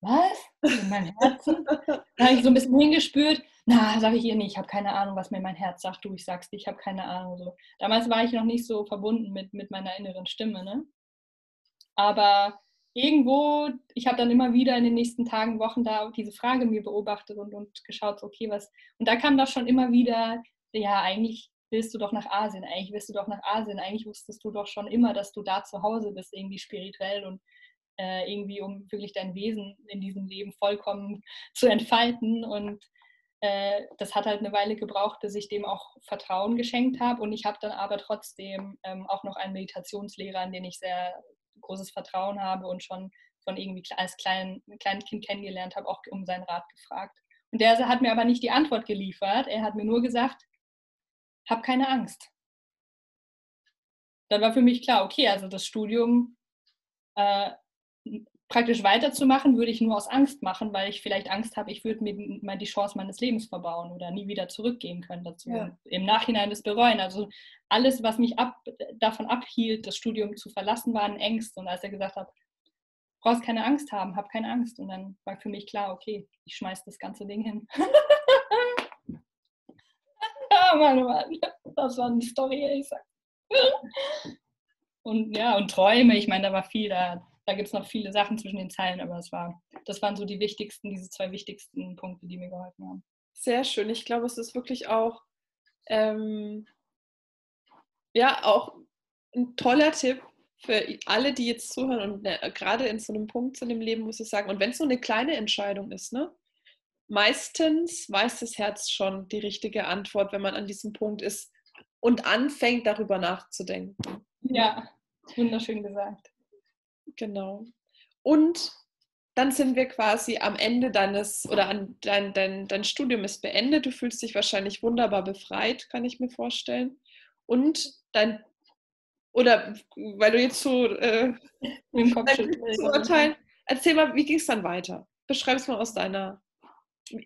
Was? In meinem Herzen? da habe ich so ein bisschen hingespürt. Na, sage ich ihr nicht, ich habe keine Ahnung, was mir mein Herz sagt. Du, ich sag's dir, ich habe keine Ahnung. So. Damals war ich noch nicht so verbunden mit, mit meiner inneren Stimme. Ne? Aber irgendwo, ich habe dann immer wieder in den nächsten Tagen, Wochen da diese Frage mir beobachtet und, und geschaut, okay, was. Und da kam das schon immer wieder, ja, eigentlich willst du doch nach Asien, eigentlich willst du doch nach Asien, eigentlich wusstest du doch schon immer, dass du da zu Hause bist, irgendwie spirituell und äh, irgendwie, um wirklich dein Wesen in diesem Leben vollkommen zu entfalten. Und äh, das hat halt eine Weile gebraucht, bis ich dem auch Vertrauen geschenkt habe. Und ich habe dann aber trotzdem ähm, auch noch einen Meditationslehrer, an den ich sehr großes Vertrauen habe und schon von irgendwie als klein, kleines Kind kennengelernt habe, auch um seinen Rat gefragt. Und der hat mir aber nicht die Antwort geliefert. Er hat mir nur gesagt, hab keine Angst. Dann war für mich klar, okay, also das Studium äh, praktisch weiterzumachen, würde ich nur aus Angst machen, weil ich vielleicht Angst habe, ich würde mir mal die Chance meines Lebens verbauen oder nie wieder zurückgehen können dazu. Ja. Im Nachhinein das bereuen. Also alles, was mich ab, davon abhielt, das Studium zu verlassen, waren Ängste. Und als er gesagt hat, brauchst keine Angst haben, hab keine Angst. Und dann war für mich klar, okay, ich schmeiß das ganze Ding hin. ja, Mann, Mann. Das war eine Story, ich sag. Und ja, und Träume, ich meine, da war viel, da da gibt es noch viele Sachen zwischen den Zeilen, aber das, war, das waren so die wichtigsten, diese zwei wichtigsten Punkte, die mir geholfen haben. Sehr schön. Ich glaube, es ist wirklich auch, ähm, ja, auch ein toller Tipp für alle, die jetzt zuhören und ne, gerade in so einem Punkt zu dem Leben, muss ich sagen, und wenn es so eine kleine Entscheidung ist, ne? Meistens weiß das Herz schon die richtige Antwort, wenn man an diesem Punkt ist und anfängt, darüber nachzudenken. Ja, wunderschön gesagt. Genau. Und dann sind wir quasi am Ende deines oder an dein, dein, dein Studium ist beendet. Du fühlst dich wahrscheinlich wunderbar befreit, kann ich mir vorstellen. Und dein oder weil du jetzt so äh, im Kopf zu urteilen, erzähl mal, wie ging es dann weiter? Beschreib es mal aus deiner.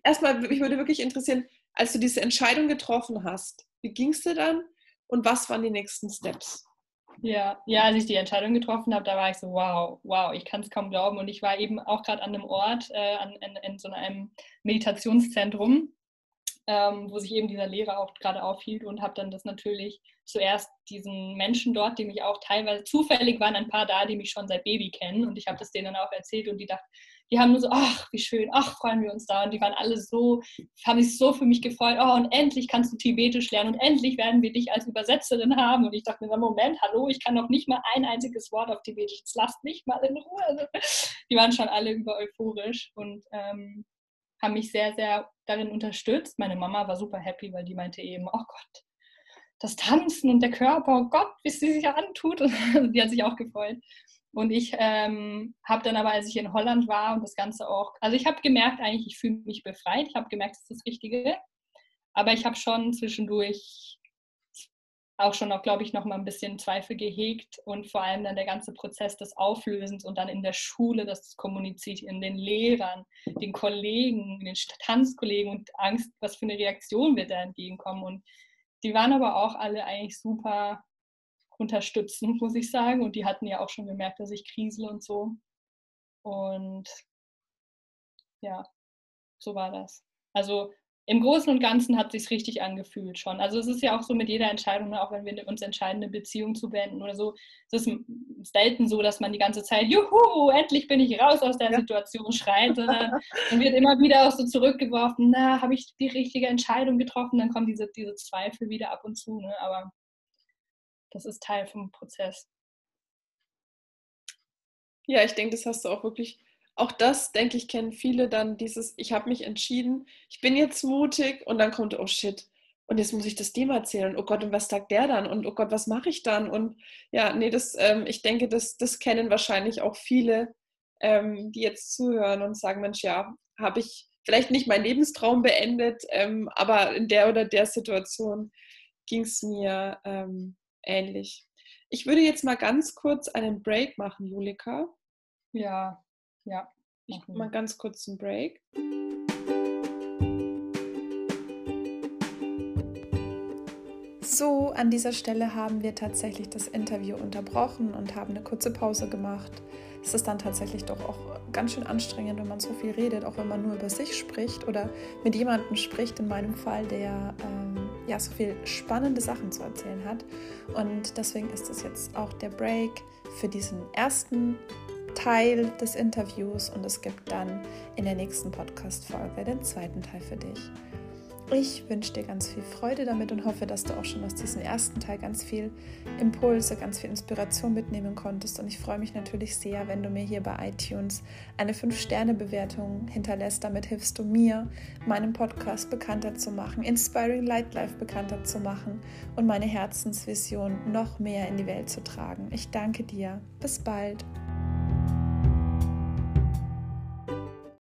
Erstmal, mich würde wirklich interessieren, als du diese Entscheidung getroffen hast, wie ging es dir dann und was waren die nächsten Steps? Ja, ja, als ich die Entscheidung getroffen habe, da war ich so, wow, wow, ich kann es kaum glauben. Und ich war eben auch gerade an einem Ort, äh, an, in, in, so einem Meditationszentrum, ähm, wo sich eben dieser Lehrer auch gerade aufhielt und habe dann das natürlich zuerst diesen Menschen dort, die mich auch teilweise zufällig waren, ein paar da, die mich schon seit Baby kennen und ich habe das denen auch erzählt und die dachten, die haben nur so, ach, wie schön, ach, freuen wir uns da. Und die waren alle so, haben sich so für mich gefreut, oh, und endlich kannst du Tibetisch lernen und endlich werden wir dich als Übersetzerin haben. Und ich dachte mir, Moment, hallo, ich kann noch nicht mal ein einziges Wort auf Tibetisch, jetzt lasst mich mal in Ruhe. Also, die waren schon alle über euphorisch und ähm, haben mich sehr, sehr darin unterstützt. Meine Mama war super happy, weil die meinte eben, oh Gott, das Tanzen und der Körper, oh Gott, wie sie sich antut. die hat sich auch gefreut. Und ich ähm, habe dann aber, als ich in Holland war und das Ganze auch, also ich habe gemerkt eigentlich, ich fühle mich befreit. Ich habe gemerkt, das ist das Richtige. Aber ich habe schon zwischendurch auch schon, glaube ich, noch mal ein bisschen Zweifel gehegt und vor allem dann der ganze Prozess des Auflösens und dann in der Schule, das kommuniziert, in den Lehrern, den Kollegen, den Tanzkollegen und Angst, was für eine Reaktion wird da entgegenkommen. Und die waren aber auch alle eigentlich super unterstützend, muss ich sagen. Und die hatten ja auch schon gemerkt, dass ich krisel und so. Und ja, so war das. Also im Großen und Ganzen hat sich richtig angefühlt schon. Also es ist ja auch so mit jeder Entscheidung, ne, auch wenn wir uns entscheiden, eine Beziehung zu beenden oder so, es ist selten so, dass man die ganze Zeit, juhu, endlich bin ich raus aus der ja. Situation schreit, sondern man wird immer wieder auch so zurückgeworfen, na, habe ich die richtige Entscheidung getroffen? Dann kommen diese, diese Zweifel wieder ab und zu, ne? aber das ist Teil vom Prozess. Ja, ich denke, das hast du auch wirklich, auch das, denke ich, kennen viele dann dieses, ich habe mich entschieden, ich bin jetzt mutig und dann kommt, oh shit, und jetzt muss ich das dem erzählen. Oh Gott, und was sagt der dann? Und oh Gott, was mache ich dann? Und ja, nee, das, ähm, ich denke, das, das kennen wahrscheinlich auch viele, ähm, die jetzt zuhören und sagen, Mensch, ja, habe ich vielleicht nicht meinen Lebenstraum beendet, ähm, aber in der oder der Situation ging es mir ähm, ähnlich. Ich würde jetzt mal ganz kurz einen Break machen, Julika. Ja, ja. Ich mache mal ganz kurz einen Break. So, an dieser Stelle haben wir tatsächlich das Interview unterbrochen und haben eine kurze Pause gemacht. Es ist dann tatsächlich doch auch ganz schön anstrengend, wenn man so viel redet, auch wenn man nur über sich spricht oder mit jemandem spricht, in meinem Fall, der ähm, ja so viel spannende Sachen zu erzählen hat. Und deswegen ist das jetzt auch der Break für diesen ersten Teil des Interviews und es gibt dann in der nächsten Podcast-Folge den zweiten Teil für dich. Ich wünsche dir ganz viel Freude damit und hoffe, dass du auch schon aus diesem ersten Teil ganz viel Impulse, ganz viel Inspiration mitnehmen konntest. Und ich freue mich natürlich sehr, wenn du mir hier bei iTunes eine 5-Sterne-Bewertung hinterlässt. Damit hilfst du mir, meinen Podcast bekannter zu machen, Inspiring Light Life bekannter zu machen und meine Herzensvision noch mehr in die Welt zu tragen. Ich danke dir. Bis bald.